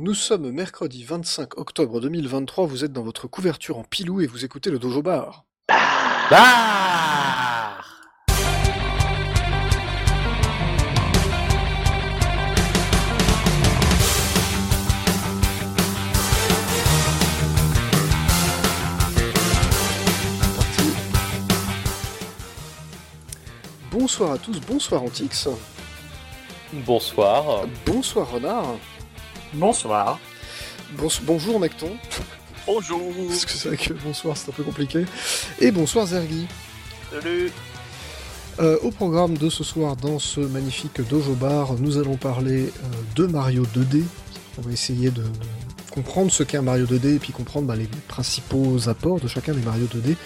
Nous sommes mercredi 25 octobre 2023, vous êtes dans votre couverture en pilou et vous écoutez le Dojo Bar. Bah. Bonsoir à tous, bonsoir Antix, Bonsoir. bonsoir Renard, Bonsoir. Bons- bonjour Necton, Bonjour. parce que c'est vrai que bonsoir c'est un peu compliqué, et bonsoir Zergi. Salut. Euh, au programme de ce soir dans ce magnifique Dojo Bar, nous allons parler euh, de Mario 2D. On va essayer de, de comprendre ce qu'est un Mario 2D et puis comprendre bah, les principaux apports de chacun des Mario 2D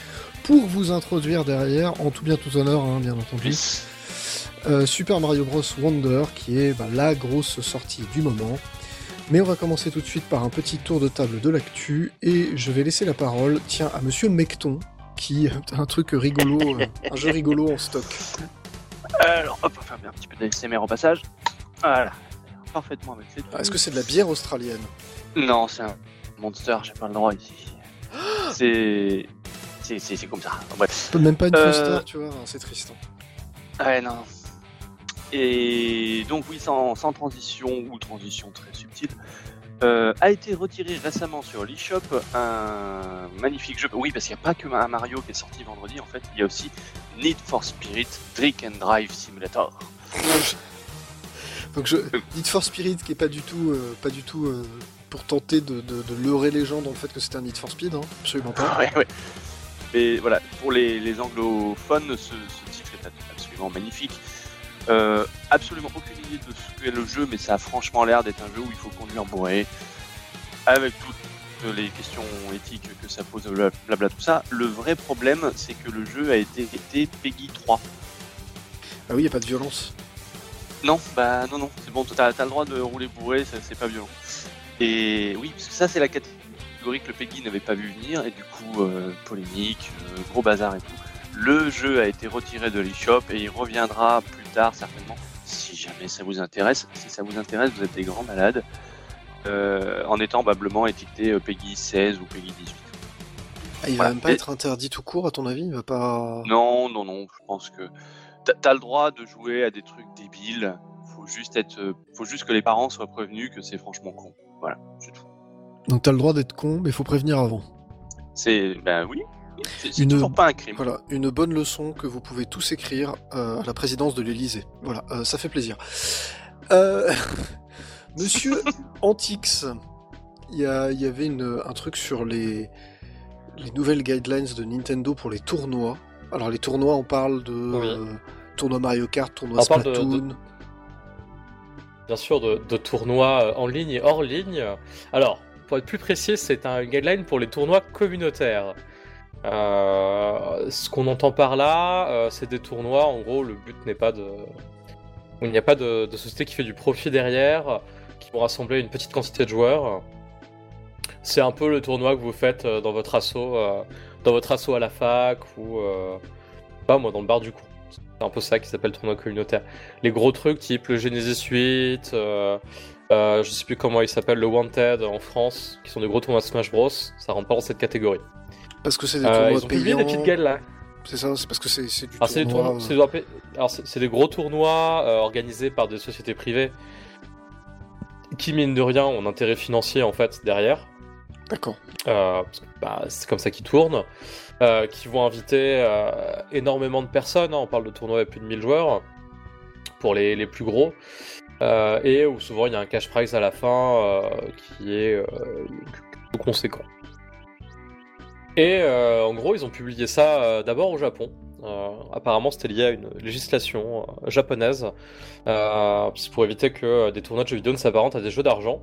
pour vous introduire derrière, en tout bien tout honneur, hein, bien entendu, euh, Super Mario Bros. Wonder qui est bah, la grosse sortie du moment. Mais on va commencer tout de suite par un petit tour de table de l'actu et je vais laisser la parole, tiens, à Monsieur Mecton qui a un truc rigolo, euh, un jeu rigolo en stock. Alors, hop, on va faire un petit peu d'ASMR au passage. Voilà. Parfaitement avec Ah, Est-ce que c'est de la bière australienne? Non, c'est un monster, j'ai pas le droit ici. c'est. C'est, comme ça. Bref. Même pas une Euh, tu vois, hein, c'est triste. Ouais, non. Et donc, oui, sans, sans transition ou transition très subtile, euh, a été retiré récemment sur l'eShop un magnifique jeu. Oui, parce qu'il n'y a pas que un Mario qui est sorti vendredi, en fait, il y a aussi Need for Spirit Drink and Drive Simulator. Donc je Need for Spirit qui est pas du tout, euh, pas du tout euh, pour tenter de, de- de leurrer les gens dans le fait que c'était un Need for Speed, hein, absolument pas. Ouais, ouais. Mais voilà, pour les, les anglophones, ce, ce titre est absolument magnifique. Euh, absolument aucune idée de ce qu'est le jeu, mais ça a franchement l'air d'être un jeu où il faut conduire bourré, avec toutes les questions éthiques que ça pose, blablabla, tout ça. Le vrai problème, c'est que le jeu a été été Peggy 3. Ah oui, y a pas de violence. Non, bah non, non, c'est bon, t'as as le droit de rouler bourré, c'est pas violent. Et oui, parce que ça c'est la catégorie que le Peggy n'avait pas vu venir, et du coup, euh, polémique, euh, gros bazar et tout. Le jeu a été retiré de l'eShop et il reviendra plus tard certainement, si jamais ça vous intéresse. Si ça vous intéresse, vous êtes des grands malades, euh, en étant probablement étiqueté euh, Peggy 16 ou Peggy 18. Ah, il va même pas Et- être interdit tout court, à ton avis? Il va pas. Non, non, non, je pense que t'as- le droit de jouer à des trucs débiles. Faut juste être, euh, faut juste que les parents soient prévenus que c'est franchement con. Voilà, c'est tout. Donc t'as le droit d'être con, mais faut prévenir avant. C'est, ben oui, c'est Une- toujours pas un crime. Voilà, une bonne leçon que vous pouvez tous écrire euh, à la présidence de l'Élysée. Voilà, euh, ça fait plaisir. Euh, Monsieur Antix, il y, a- il y avait une- un truc sur les, les nouvelles guidelines de Nintendo pour les tournois. Alors les tournois, on parle de Oui. euh, tournoi Mario Kart, tournoi On parle de- Splatoon. Bien sûr, de, de tournois en ligne et hors ligne. Alors, pour être plus précis, c'est un guideline pour les tournois communautaires. Euh, ce qu'on entend par là, euh, c'est des tournois. En gros, le but n'est pas de. Il n'y a pas de, société qui fait du profit derrière, qui vont rassembler une petite quantité de joueurs. C'est un peu le tournoi que vous faites euh, dans votre assaut, euh, dans votre assaut à la fac ou euh, pas moi dans le bar du cours. C'est un peu ça qui s'appelle tournoi communautaire les gros trucs type le Genesis 8, euh, euh, je sais plus comment il s'appelle, le Wanted en France, qui sont des gros tournois Smash Bros, ça rentre pas dans cette catégorie. Parce que c'est des Euh, tournois ils ont payants. des petites guides là. C'est ça, c'est parce que c'est du Alors c'est des, tournoi. tournois- c'est des alors, c'est- des gros tournois euh, organisés par des sociétés privées qui mine de rien ont un intérêt financier en fait derrière. D'accord. Euh, bah, c'est comme ça qu'ils tournent, euh, qui vont inviter euh, énormément de personnes, hein, on parle de tournois avec plus de 1000 joueurs, pour les, les plus gros, et où souvent il y a un cash prize à la fin qui est conséquent. Et euh, en gros, ils ont publié ça euh, d'abord au Japon. Euh, apparemment, c'était lié à une législation euh, japonaise, euh, pour éviter que euh, des tournois de jeux vidéo ne s'apparentent à des jeux d'argent.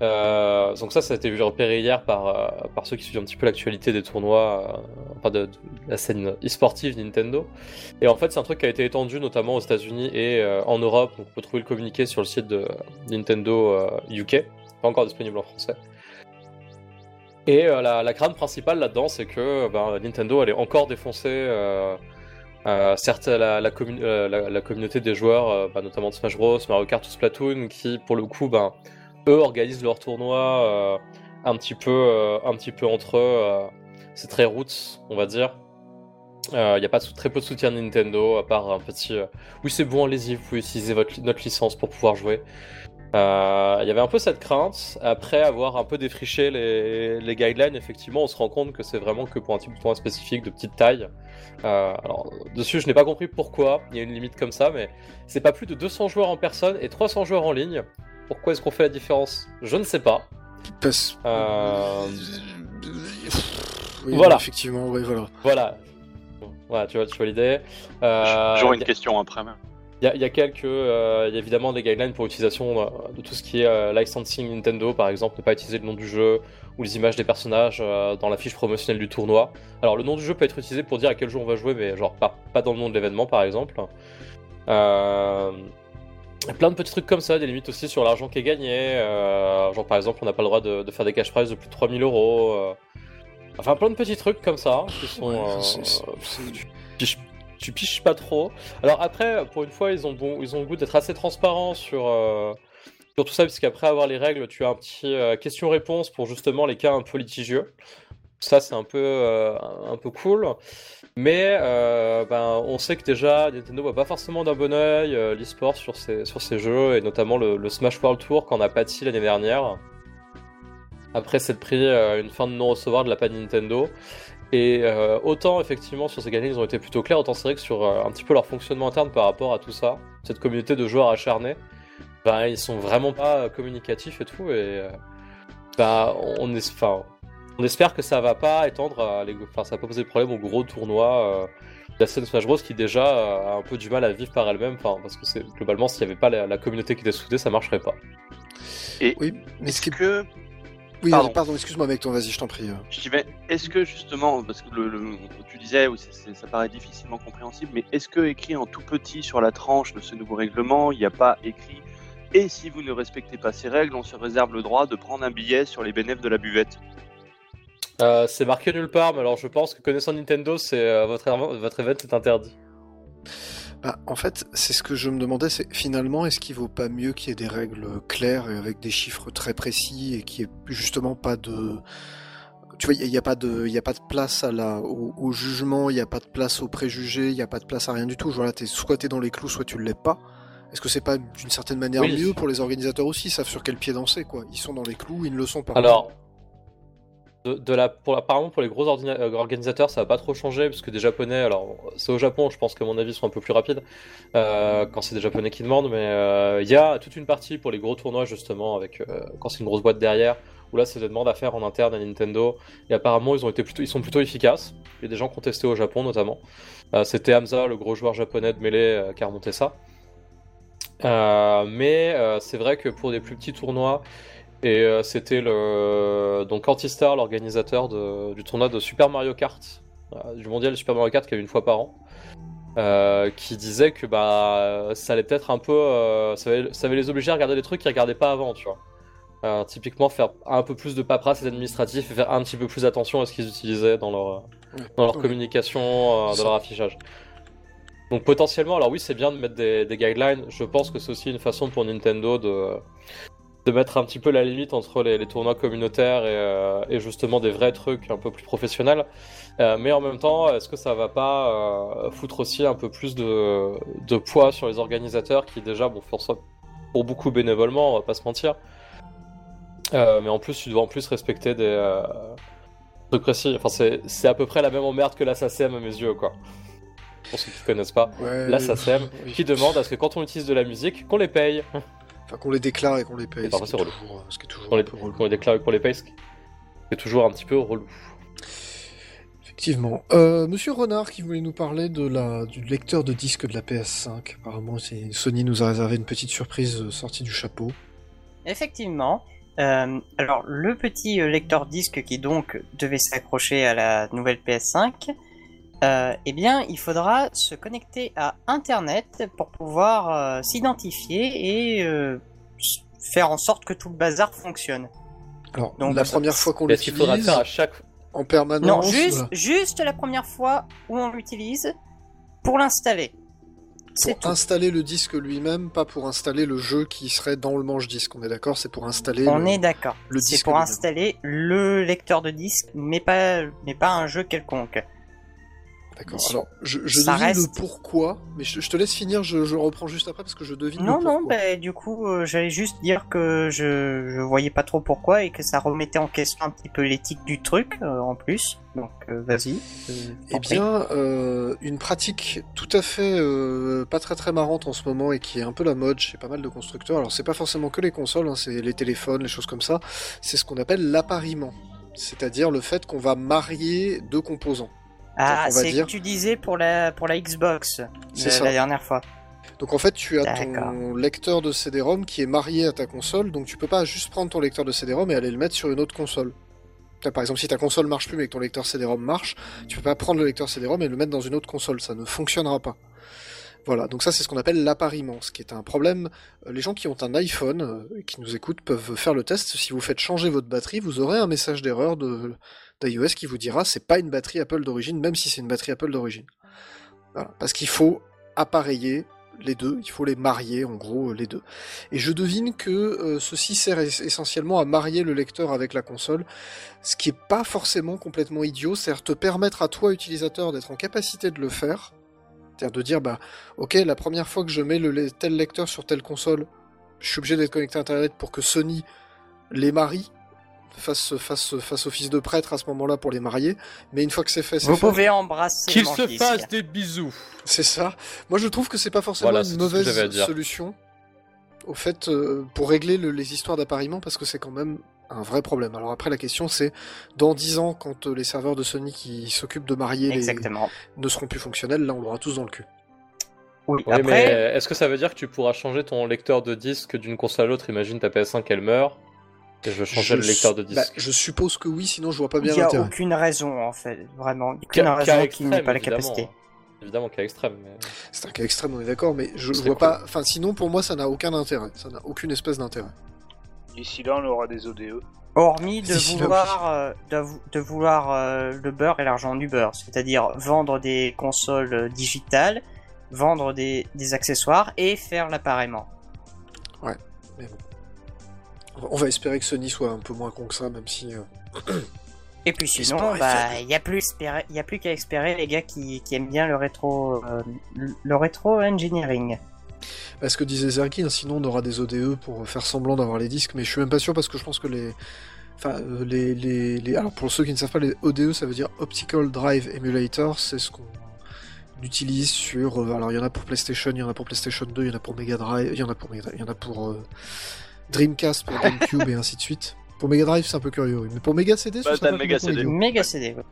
Donc ça, ça a été repéré hier par, par ceux qui suivent un petit peu l'actualité des tournois, enfin de, la scène e-sportive Nintendo. Et en fait, c'est un truc qui a été étendu notamment aux États-Unis et en Europe. Donc on peut trouver le communiqué sur le site de Nintendo UK, pas encore disponible en français. Et euh, la, la crainte principale là-dedans, c'est que ben, Nintendo allait encore défoncer euh, euh, certes la, la, commu- la- la communauté des joueurs, bah, notamment de Smash Bros, Mario Kart ou Splatoon, qui pour le coup ben, eux organisent leur tournoi un petit peu, un petit peu entre eux. c'est très roots, on va dire. Il n'y a pas très peu de soutien de Nintendo, à part un petit. oui, c'est bon, allez-y, vous pouvez utiliser votre, notre licence pour pouvoir jouer. Euh, il y avait un peu cette crainte. Après avoir un peu défriché les, guidelines, effectivement, on se rend compte que c'est vraiment que pour un type de tournoi spécifique de petite taille. Euh, alors, dessus, je n'ai pas compris pourquoi il y a une limite comme ça, mais c'est pas plus de 200 joueurs en personne et 300 joueurs en ligne. Pourquoi est-ce qu'on fait la différence? Je ne sais pas. Parce... Euh... voilà. Effectivement, oui, voilà. Voilà. Voilà, tu vois, tu vois l'idée. Euh, J'aurais une question après. Même. Il y, a quelques, euh, il y a évidemment des guidelines pour l'utilisation euh, de tout ce qui est euh, licensing Nintendo, par exemple, ne pas utiliser le nom du jeu ou les images des personnages dans la fiche promotionnelle du tournoi. Alors le nom du jeu peut être utilisé pour dire à quel jeu on va jouer, mais genre pas, pas dans le nom de l'événement, par exemple. plein de petits trucs comme ça, des limites aussi sur l'argent qui est gagné. genre par exemple, on n'a pas le droit de, faire des cash prizes de plus de 3000 euros. Enfin, plein de petits trucs comme ça qui sont tu piches pas trop. Alors après, pour une fois, ils ont, bon, ils ont le goût d'être assez transparents sur, euh, sur tout ça, puisqu'après avoir les règles, tu as un petit euh, question-réponse pour justement les cas un peu litigieux. Ça, c'est un peu, euh, un peu cool. Mais ben, on sait que déjà, Nintendo voit pas forcément d'un bon oeil l'e-sport sur ces, sur jeux, et notamment le, Smash World Tour qu'on a pâti l'année dernière. Après c'est pris une fin de non-recevoir de la part de Nintendo. Et euh, autant effectivement sur ces gagnants ils ont été plutôt clairs, autant c'est vrai que sur euh, un petit peu leur fonctionnement interne par rapport à tout ça, cette communauté de joueurs acharnés, bah ils sont vraiment pas communicatifs et tout, et euh, bah on, espère que ça va pas étendre, à les, enfin ça va pas poser de problème aux gros tournois de la scène Smash Bros qui déjà a un peu du mal à vivre par elle-même, parce que c'est globalement s'il y avait pas la, communauté qui était soudée ça marcherait pas. Et oui, mais ce que oui, pardon, excuse-moi mec, toi, vas-y, je t'en prie. Je dis, est-ce que justement, parce que le, tu disais, oui, ça paraît difficilement compréhensible, mais est-ce que écrit en tout petit sur la tranche de ce nouveau règlement, il n'y a pas écrit et si vous ne respectez pas ces règles, on se réserve le droit de prendre un billet sur les bénéfices de la buvette? Euh, C'est marqué nulle part, mais alors je pense que connaissant Nintendo, c'est euh, votre, votre event est interdit. Bah, en fait, c'est ce que je me demandais, c'est finalement, est-ce qu'il vaut pas mieux qu'il y ait des règles claires et avec des chiffres très précis et qu'il n'y ait justement pas de... Tu vois, il n'y a, pas de, il a pas de place à la, au, jugement, il n'y a pas de place au préjugé, il n'y a pas de place à rien du tout. Voilà, es, soit tu es dans les clous, soit tu ne l'es pas. Est-ce que c'est pas d'une certaine manière mieux pour les organisateurs aussi? Ils savent sur quel pied danser, quoi. Ils sont dans les clous, ils ne le sont pas. Alors, apparemment pour les gros euh, organisateurs ça va pas trop changer parce que des japonais alors c'est au Japon je pense que mon avis sont un peu plus rapides euh, quand c'est des japonais qui demandent mais euh, il y a toute une partie pour les gros tournois justement avec quand c'est une grosse boîte derrière où là c'est des demandes à faire en interne à Nintendo et apparemment ils ont été plutôt ils sont plutôt efficaces. Il y a des gens qui ont testé au Japon notamment. C'était Hamza le gros joueur japonais de mêlée qui a remonté ça. Mais c'est vrai que pour des plus petits tournois et euh, c'était le donc Antistar, l'organisateur du tournoi de Super Mario Kart, euh, du mondial Super Mario Kart qui a une fois par an, euh, qui disait que bah ça allait peut-être un peu, ça allait, les obliger à regarder des trucs qu'ils regardaient pas avant, tu vois. typiquement faire un peu plus de paperasse administratif et faire un petit peu plus attention à ce qu'ils utilisaient dans leur, dans leur communication, dans leur affichage. Donc potentiellement, alors oui, c'est bien de mettre des, des, guidelines. Je pense que c'est aussi une façon pour Nintendo de, de mettre un petit peu la limite entre les, tournois communautaires euh, et, justement des vrais trucs un peu plus professionnels. Euh, mais en même temps, est-ce que ça va pas euh, foutre aussi un peu plus de, poids sur les organisateurs qui déjà, bon, font ça pour beaucoup bénévolement, on va pas se mentir. mais en plus, tu dois en plus respecter des trucs précis. Enfin, c'est à peu près la même emmerde que l'assassin à mes yeux, quoi. Pour ceux qui connaissent pas, ouais, qui demande à ce que quand on utilise de la musique, qu'on les paye. Enfin, qu'on les déclare et qu'on les paye. c'est relou. Ce qui est toujours qu'on les, qu'on les déclare et qu'on les paye, c'est toujours un petit peu relou. Effectivement. Euh, Monsieur Renard qui voulait nous parler de la, du lecteur de disque de la PS5. Apparemment, Sony nous a réservé une petite surprise euh, sortie du chapeau. Effectivement. Euh, alors, le petit lecteur disque qui donc devait s'accrocher à la nouvelle PS5, euh, eh bien, il faudra se connecter à Internet pour pouvoir euh, s'identifier et euh, faire en sorte que tout le bazar fonctionne. Alors, Donc, la première fois qu'on l'utilise, faudra faire à chaque en permanence. Non, juste, juste la première fois où on l'utilise pour l'installer. C'est pour tout. installer le disque lui-même, pas pour installer le jeu qui serait dans le manche disque. On est d'accord C'est pour installer. On le- est d'accord. le C'est pour installer le lecteur de disque, mais pas, mais pas un jeu quelconque. D'accord. Alors, je, je Ça devine reste- le pourquoi, mais je, je te laisse finir. Je, je reprends juste après parce que je devine. Non, le non, bah, du coup, euh, j'allais juste dire que je, je voyais pas trop pourquoi et que ça remettait en question un petit peu l'éthique du truc, euh, en plus. Donc, euh, vas-y. Eh bien, une pratique tout à fait pas très très marrante en ce moment et qui est un peu la mode chez pas mal de constructeurs. Alors, c'est pas forcément que les consoles, hein, c'est les téléphones, les choses comme ça. C'est ce qu'on appelle l'appariement, c'est-à-dire le fait qu'on va marier deux composants. Ah, c'est que tu disais pour la, pour la Xbox, C'est la, ça. la dernière fois. Donc en fait, tu as ton lecteur de CD-ROM qui est marié à ta console, donc tu peux pas juste prendre ton lecteur de CD-ROM et aller le mettre sur une autre console. Par exemple, si ta console marche plus mais que ton lecteur CD-ROM marche, tu peux pas prendre le lecteur CD-ROM et le mettre dans une autre console, ça ne fonctionnera pas. Voilà, donc ça c'est ce qu'on appelle l'appariement, ce qui est un problème. Euh, Les gens qui ont un iPhone euh, qui nous écoutent peuvent faire le test. Si vous faites changer votre batterie, vous aurez un message d'erreur de d'iOS qui vous dira c'est pas une batterie Apple d'origine, même si c'est une batterie Apple d'origine. Voilà, parce qu'il faut appareiller les deux, il faut les marier en gros euh, les deux. Et je devine que euh, ceci sert es- essentiellement à marier le lecteur avec la console, ce qui est pas forcément complètement idiot, c'est-à-dire te permettre à toi utilisateur d'être en capacité de le faire, c'est-à-dire de dire bah ok la première fois que je mets le- tel lecteur sur telle console, je suis obligé d'être connecté à internet pour que Sony les marie. Fasse, fasse, fasse office de prêtre à ce moment-là pour les marier, mais une fois que c'est fait, c'est Vous fait. pouvez embrasser Qu'il le se manche fasse disque. des bisous. C'est ça. Moi, je trouve que c'est pas forcément Voilà, c'est une tout ce que j'avais à mauvaise dire. solution au fait euh, pour régler le- les histoires d'appariement parce que c'est quand même un vrai problème. Alors après, la question c'est dans 10 ans, quand euh, les serveurs de Sony qui s'occupent de marier les Exactement. ne seront plus fonctionnels, là, on l'aura tous dans le cul. Oui, Oui, après, mais est-ce que ça veut dire que tu pourras changer ton lecteur de disque d'une console à l'autre? Imagine ta PS5 elle meurt et je veux changer le lecteur de su- bah, disque. je suppose que oui, sinon je vois pas il bien n'y a l'intérêt. aucune raison, en fait, vraiment. Il y a aucune raison qui n'ait pas la évidemment. capacité. Évidemment, cas extrême. Mais... C'est un cas extrême, on est d'accord, mais je, je vois cool. pas. Enfin, sinon pour moi, ça n'a aucun intérêt. Ça n'a aucune espèce d'intérêt. D'ici là, on aura des. ODE. Hormis de vouloir, euh, de, vou- de vouloir euh, le beurre et l'argent du beurre, c'est-à-dire vendre des consoles euh, digitales, vendre des, des accessoires et faire l'appareillement. On va espérer que Sony soit un peu moins con que ça, même si. euh, Et puis sinon, bah, il y a plus, espérer- y a plus qu'à espérer les gars qui, qui aiment bien le rétro, euh, le rétro engineering. Bah, ce que disait Zergy, hein, sinon on aura des ODE pour faire semblant d'avoir les disques, mais je suis même pas sûr parce que je pense que les. Enfin, euh, les, les, les- Alors pour ceux qui ne savent pas, les ODE ça veut dire Optical Drive Emulator, c'est ce qu'on utilise sur. alors il y en a pour PlayStation, il y en a pour PlayStation 2, il y en a pour Mega Drive, il y en a pour, Mega il y en a pour euh, Dreamcast, pour GameCube et ainsi de suite. Pour Mega Drive c'est un peu curieux, oui. mais pour Mega CD, ce Bah, Mega CD. ouais.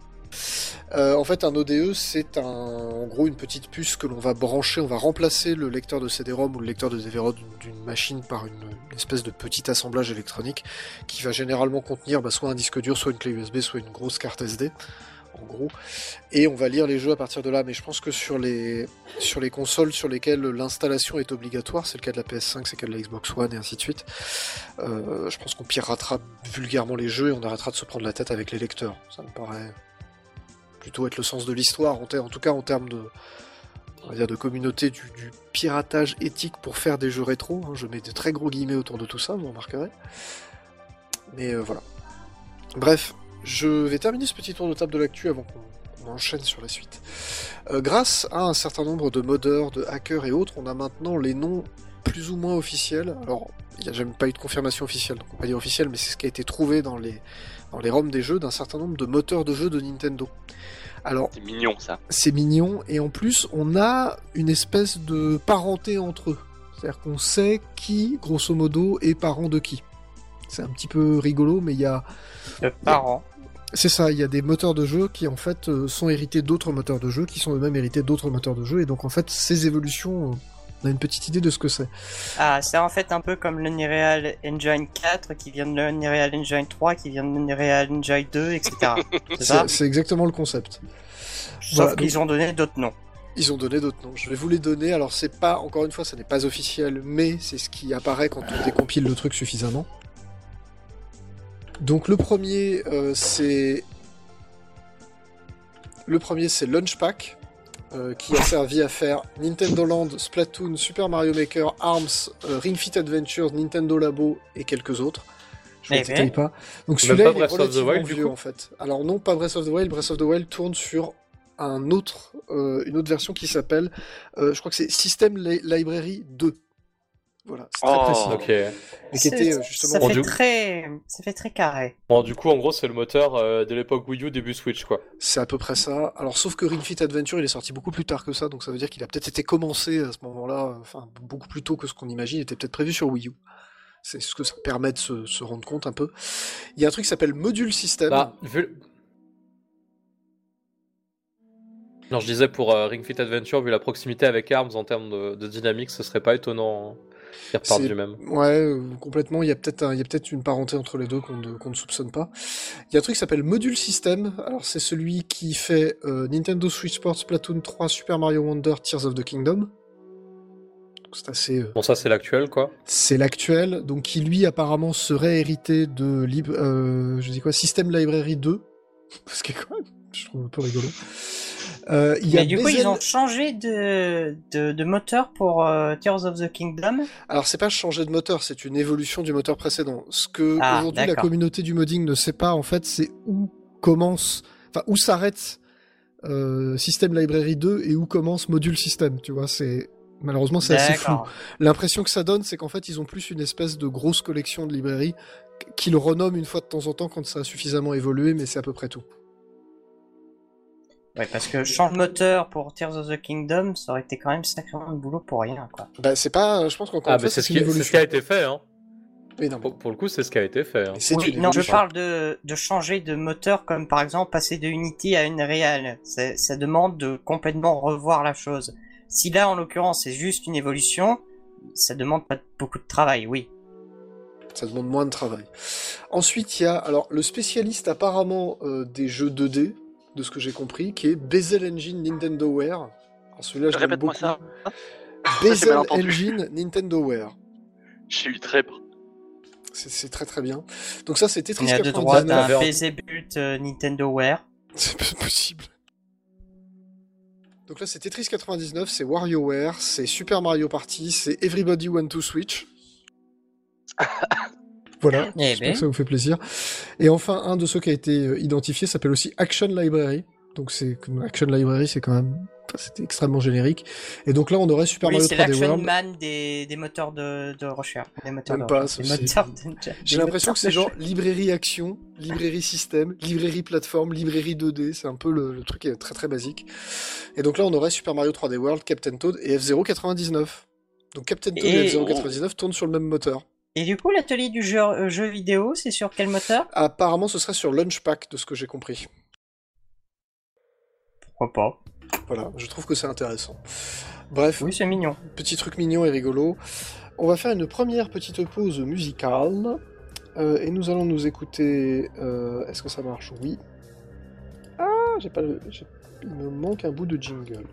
Euh, en fait, un ODE, c'est un, en gros une petite puce que l'on va brancher, on va remplacer le lecteur de CD-ROM ou le lecteur de DVD d'une d'une machine par une, une espèce de petit assemblage électronique qui va généralement contenir bah, soit un disque dur, soit une clé USB, soit une grosse carte SD, en gros. Et on va lire les jeux à partir de là. Mais je pense que sur les, sur les consoles sur lesquelles l'installation est obligatoire, c'est le cas de la PS5, c'est le cas de la Xbox One et ainsi de suite, euh, je pense qu'on piratera vulgairement les jeux et on arrêtera de se prendre la tête avec les lecteurs. Ça me paraît plutôt être le sens de l'histoire, en, tout cas en termes de, on va dire de communauté du, piratage éthique pour faire des jeux rétro. hein. je mets de très gros guillemets autour de tout ça, vous remarquerez. Mais euh, voilà. Bref, je vais terminer ce petit tour de table de l'actu avant qu'on enchaîne sur la suite. Euh, grâce à un certain nombre de modeurs, de hackers et autres, on a maintenant les noms plus ou moins officiels. Alors, il n'y a jamais pas eu de confirmation officielle, donc on va pas dire officielle, mais c'est ce qui a été trouvé dans les, dans les ROM des jeux d'un certain nombre de moteurs de jeux de Nintendo. Alors, C'est mignon ça. c'est mignon, et en plus, on a une espèce de parenté entre eux. C'est-à-dire qu'on sait qui, grosso modo, est parent de qui. C'est un petit peu rigolo, mais il y a... De parents. C'est ça, il y a des moteurs de jeu qui, en fait, euh, sont hérités d'autres moteurs de jeu, qui sont eux-mêmes hérités d'autres moteurs de jeu, et donc, en fait, ces évolutions, euh, on a une petite idée de ce que c'est. Ah, c'est en fait un peu comme l'Unreal Engine 4 qui vient de l'Unreal Engine 3 qui vient de l'Unreal Engine 2, etc. C'est ça? C'est c'est exactement le concept. Sauf Voilà, qu'ils ont donné d'autres noms. Ils ont donné d'autres noms. Je vais vous les donner. Alors c'est pas, encore une fois, ça n'est pas officiel, mais c'est ce qui apparaît quand on décompile le truc suffisamment. Donc le premier, euh, c'est le premier, c'est Launchpack. euh, qui a servi à faire Nintendo Land, Splatoon, Super Mario Maker, ARMS, euh, Ring Fit Adventures, Nintendo Labo et quelques autres. Je ne Eh les détaille pas. Donc celui-là, il est relativement Wild, vieux en fait. Alors non, pas Breath of the Wild. Breath of the Wild tourne sur un autre, euh, une autre version qui s'appelle, euh, je crois que c'est System Li- Library 2. Voilà, c'est très Oh. précis. Ok. Mais qui Ça- était euh, ça justement. Bon, fait du- très, ça fait très carré. Bon, du coup, en gros, c'est le moteur euh, de l'époque Wii U, début Switch, quoi. C'est à peu près ça. Alors, sauf que Ring Fit Adventure, il est sorti beaucoup plus tard que ça, donc ça veut dire qu'il a peut-être été commencé à ce moment-là, euh, enfin, beaucoup plus tôt que ce qu'on imagine, il était peut-être prévu sur Wii U. C'est ce que ça permet de se, se rendre compte un peu. Il y a un truc qui s'appelle Module System. Bah, vu... Non, je disais pour euh, Ring Fit Adventure, vu la proximité avec ARMS en termes de, de dynamique, ce serait pas étonnant repartent C'est- du même. Ouais, euh, complètement. Il y a peut-être un- peut-être une parenté entre les deux qu'on ne, soupçonne pas. Il y a un truc qui s'appelle Module System. Alors, c'est celui qui fait euh, Nintendo Switch Sports, Splatoon 3, Super Mario Wonder, Tears of the Kingdom. C'est assez. euh, Bon, ça, c'est l'actuel, quoi. C'est l'actuel, donc qui lui apparemment serait hérité de lib- euh, je dis quoi, System Library 2, ce qui est quand même, je trouve un peu rigolo. Euh, il y a Mais du coup, ils ont changé de, de, de moteur pour euh, Tears of the Kingdom. Alors c'est pas changer de moteur, c'est une évolution du moteur précédent. Ce que Ah, aujourd'hui la communauté du modding ne sait pas en fait, c'est où commence, enfin où s'arrête euh, System Library 2 et où commence Module System. Tu vois, c'est malheureusement c'est assez flou. L'impression que ça donne, c'est qu'en fait, ils ont plus une espèce de grosse collection de librairies qu'ils renomment une fois de temps en temps quand ça a suffisamment évolué, mais c'est à peu près tout. Ouais, parce que changer de moteur pour Tears of the Kingdom, ça aurait été quand même sacrément de boulot pour rien, quoi. Bah, c'est pas, je pense qu'encore Ah, une c'est ce, une qui... ce a été fait, hein. Oui, non, Pour, pour le coup, c'est ce qui a été fait. hein. Oui, une non, je parle de, de changer de moteur, comme par exemple passer de Unity à Unreal. C'est- Ça demande de complètement revoir la chose. Si là, en l'occurrence, c'est juste une évolution, ça demande pas beaucoup de travail, oui. Ça demande moins de travail. Ensuite, il y a alors le spécialiste apparemment euh, des jeux 2D, de ce que j'ai compris, qui est Bezel Engine Nintendo Wear. Alors celui-là, je Répète-moi beaucoup. ça. Bezel. Engine Nintendo Wear. J'ai eu très peur. C'est c'est très très bien. Donc ça, c'est Tetris Il y a de droit 99. d'un Bezebult euh, Nintendo Wear. C'est pas possible. Donc là, c'est Tetris 99, c'est WarioWare, c'est Super Mario Party, c'est Everybody Want to Switch. voilà, Eh j'espère ben. que ça vous fait plaisir. Et enfin, un de ceux qui a été euh, identifié s'appelle aussi Action Library. Donc c'est Action Library, c'est quand même, c'était extrêmement générique. Et donc là, on aurait Super Oui, Mario c'est 3D l'Action World. Man des, des moteurs de, de recherche. Des moteurs Même de pas, c'est- de- J'ai l'impression que c'est genre librairie action, librairie système, librairie plateforme, librairie 2D. C'est un peu le, le truc qui est très très basique. Et donc là, on aurait Super Mario 3D World, Captain Toad et F-Zero 99. Donc Captain Toad et, Et- F-Zero 99 tournent sur le même moteur. Et du coup, l'atelier du jeu, euh, jeu vidéo, c'est sur quel moteur? Apparemment, ce serait sur Launchpack, de ce que j'ai compris. Pourquoi pas Voilà, je trouve que c'est intéressant. Bref, Oui, c'est mignon. petit truc mignon et rigolo. On va faire une première petite pause musicale. Euh, et nous allons nous écouter. euh, Est-ce que ça marche? Oui. Ah, j'ai pas le. Il me manque un bout de jingle.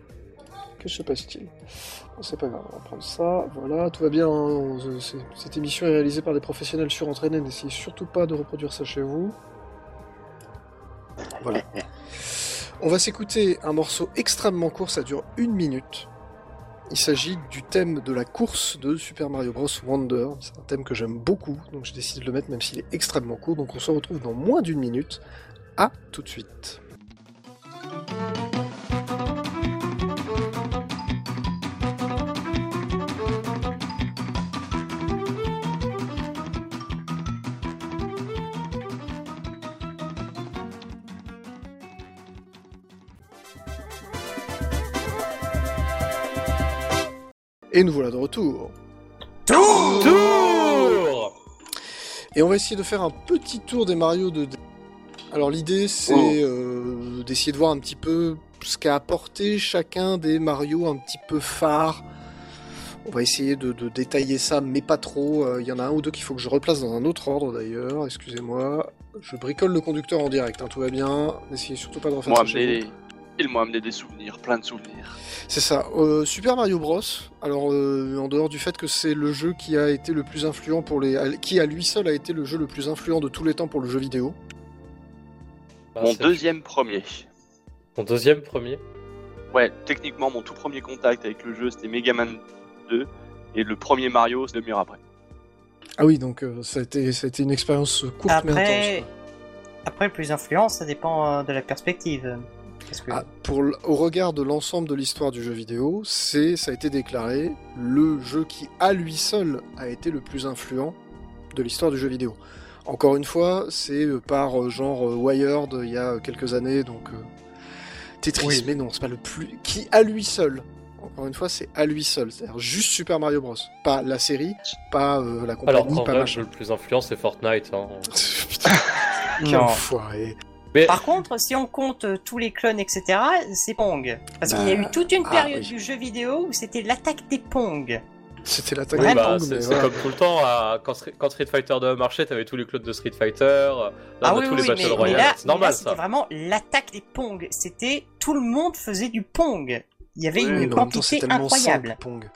Que se passe-t-il? Bon, C'est pas grave, on va prendre ça. Voilà, tout va bien. hein, Cette émission est réalisée par des professionnels surentraînés. N'essayez surtout pas de reproduire ça chez vous. Voilà. On va s'écouter un morceau extrêmement court, ça dure une minute. Il s'agit du thème de la course de Super Mario Bros. Wonder. C'est un thème que j'aime beaucoup, donc j'ai décidé de le mettre même s'il est extrêmement court. Donc on se retrouve dans moins d'une minute. À tout de suite. Et nous voilà de retour. Tour Et on va essayer de faire un petit tour des Mario 2D. Alors l'idée c'est Oh. euh, d'essayer de voir un petit peu ce qu'a apporté chacun des Mario un petit peu phares. On va essayer de, de détailler ça, mais pas trop. Euh, Il y en a un ou deux qu'il faut que je replace dans un autre ordre d'ailleurs. Excusez-moi. Je bricole le conducteur en direct, hein, tout va bien. N'essayez surtout pas de refaire Moi, ça chez amener vous. Il m'a amené des souvenirs, plein de souvenirs. C'est ça. Euh, Super Mario Bros. Alors, euh, en dehors du fait que c'est le jeu qui a été le plus influent pour les, qui à lui seul a été le jeu le plus influent de tous les temps pour le jeu vidéo. Ah, Mon deuxième premier. Mon deuxième premier? Ouais, techniquement, mon tout premier contact avec le jeu, c'était Mega Man 2. Et le premier Mario, c'est demi-heure après. Ah oui, donc euh, ça, a été, ça a été une expérience courte mais Après, intense. après le plus influent, ça dépend euh, de la perspective. Que. Ah, pour l- au regard de l'ensemble de l'histoire du jeu vidéo, c'est, ça a été déclaré le jeu qui, à lui seul, a été le plus influent de l'histoire du jeu vidéo. Encore une fois, c'est euh, par euh, genre euh, Wired il y a quelques années, donc euh, Tetris, Oui. mais non, c'est pas le plus. Qui, à lui seul, encore une fois, c'est à lui seul, c'est-à-dire juste Super Mario Bros. Pas la série, pas euh, la compagnie, Alors qu'en pas vrai, machin. le plus influent, c'est Fortnite. hein. Putain, quel non. enfoiré. Mais Par contre, si on compte euh, tous les clones, etc., c'est Pong. Parce qu'il y a eu toute une ah, période oui. du jeu vidéo où c'était l'attaque des Pong. C'était l'attaque Oui, des bah, Pong, c'est comme tout le temps. à- quand, Street- quand Street Fighter 2 marchait, t'avais tous les clones de Street Fighter, euh, là, ah on a oui, tous oui, les Battle mais Royale. C'est là, normal c'était ça. vraiment l'attaque des Pong. C'était tout le monde faisait du Pong. Il y avait une temps, quantité incroyable. simple, Pong.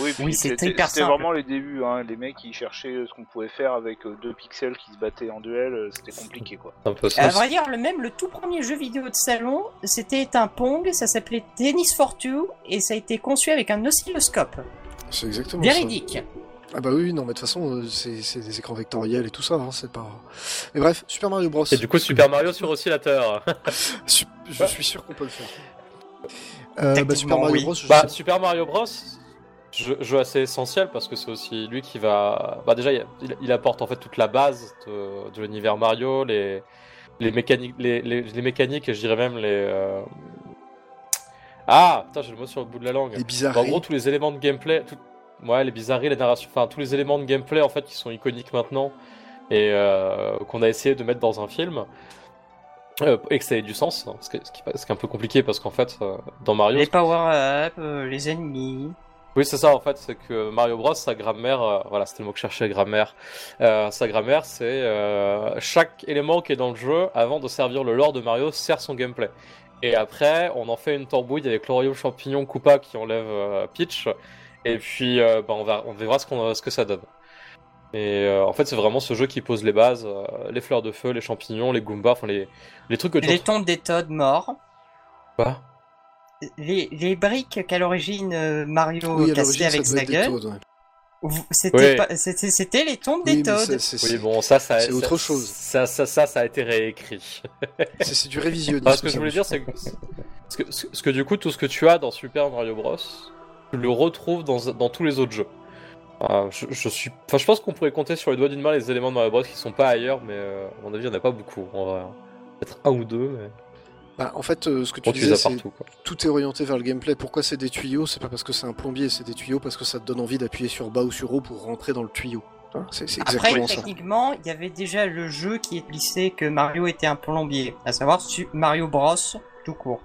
Oui, Oui, c'était hyper c'était vraiment les débuts. Hein. Les mecs, ils cherchaient ce qu'on pouvait faire avec euh, deux pixels qui se battaient en duel. euh, C'était compliqué, quoi. C'est un peu À ça. vrai dire, le même, le tout premier jeu vidéo de salon, c'était un Pong, ça s'appelait Tennis for Two, et ça a été conçu avec un oscilloscope. C'est exactement ça. Véridique. Ah bah oui, non, mais de toute façon, euh, c'est des écrans vectoriels et tout ça, hein, c'est pas... Mais bref, Super Mario Bros. Et du coup, Super Mario sur oscillateur. Je suis sûr qu'on peut le faire. Euh, bah, Super Mario oui. Bros, Bah, sais- Super Mario Bros, jeu, jeu assez essentiel parce que c'est aussi lui qui va. Bah, déjà, il, il apporte en fait toute la base de, de l'univers Mario, les, les mécaniques, les, les, les mécaniques et je dirais même les. euh, Ah, putain, j'ai le mot sur le bout de la langue. les Bah, bizarreries. en gros, tous les éléments de gameplay, tout- ouais, les bizarreries, les narrations, enfin tous les éléments de gameplay en fait qui sont iconiques maintenant et euh, qu'on a essayé de mettre dans un film euh, et que ça ait du sens, hein, ce qui est, ce qui est- ce qui est un peu compliqué parce qu'en fait, euh, dans Mario, Les power-up, euh, les ennemis. Oui, c'est ça en fait, c'est que Mario Bros, sa grammaire, euh, voilà, c'était le mot que je cherchais, grammaire. Euh, sa grammaire, c'est euh, chaque élément qui est dans le jeu, avant de servir le lore de Mario, sert son gameplay. Et après, on en fait une tambouille avec le royaume champignon Koopa qui enlève Peach, et puis bah, on, va, on verra ce, qu'on, ce que ça donne. Et en fait, c'est vraiment ce jeu qui pose les bases, les fleurs de feu, les champignons, les Goombas, enfin les, les trucs que tu Les tombes des Todd morts. Quoi? Les, les briques qu'à l'origine euh, Mario Oui, cassait avec sa gueule, Toads, ouais. c'était Oui. pas- c'était c'était les tombes Oui, des c'est- Oui, bon, ça, ça c'est ça- autre chose. Ça, ça, ça, ça a été réécrit. c'est c'est du révisionnisme. Enfin, ce que je voulais dire, c'est que, ce que, du coup, tout ce que tu as dans Super Mario Bros, tu le retrouves dans, dans tous les autres jeux. Euh, je, je suis, enfin, je pense qu'on pourrait compter sur les doigts d'une main les éléments de Mario Bros qui sont pas ailleurs, mais euh, à mon avis, il n'y en a pas beaucoup. En vrai. Peut-être un ou deux, mais Bah, en fait, euh, ce que tu disais, as c'est partout. Quoi. tout est orienté vers le gameplay. Pourquoi c'est des tuyaux? C'est pas parce que c'est un plombier, c'est des tuyaux parce que ça te donne envie d'appuyer sur bas ou sur haut pour rentrer dans le tuyau. Hein, c'est Après, ça. techniquement, il y avait déjà le jeu qui glissait que Mario était un plombier, à savoir Mario Bros tout court.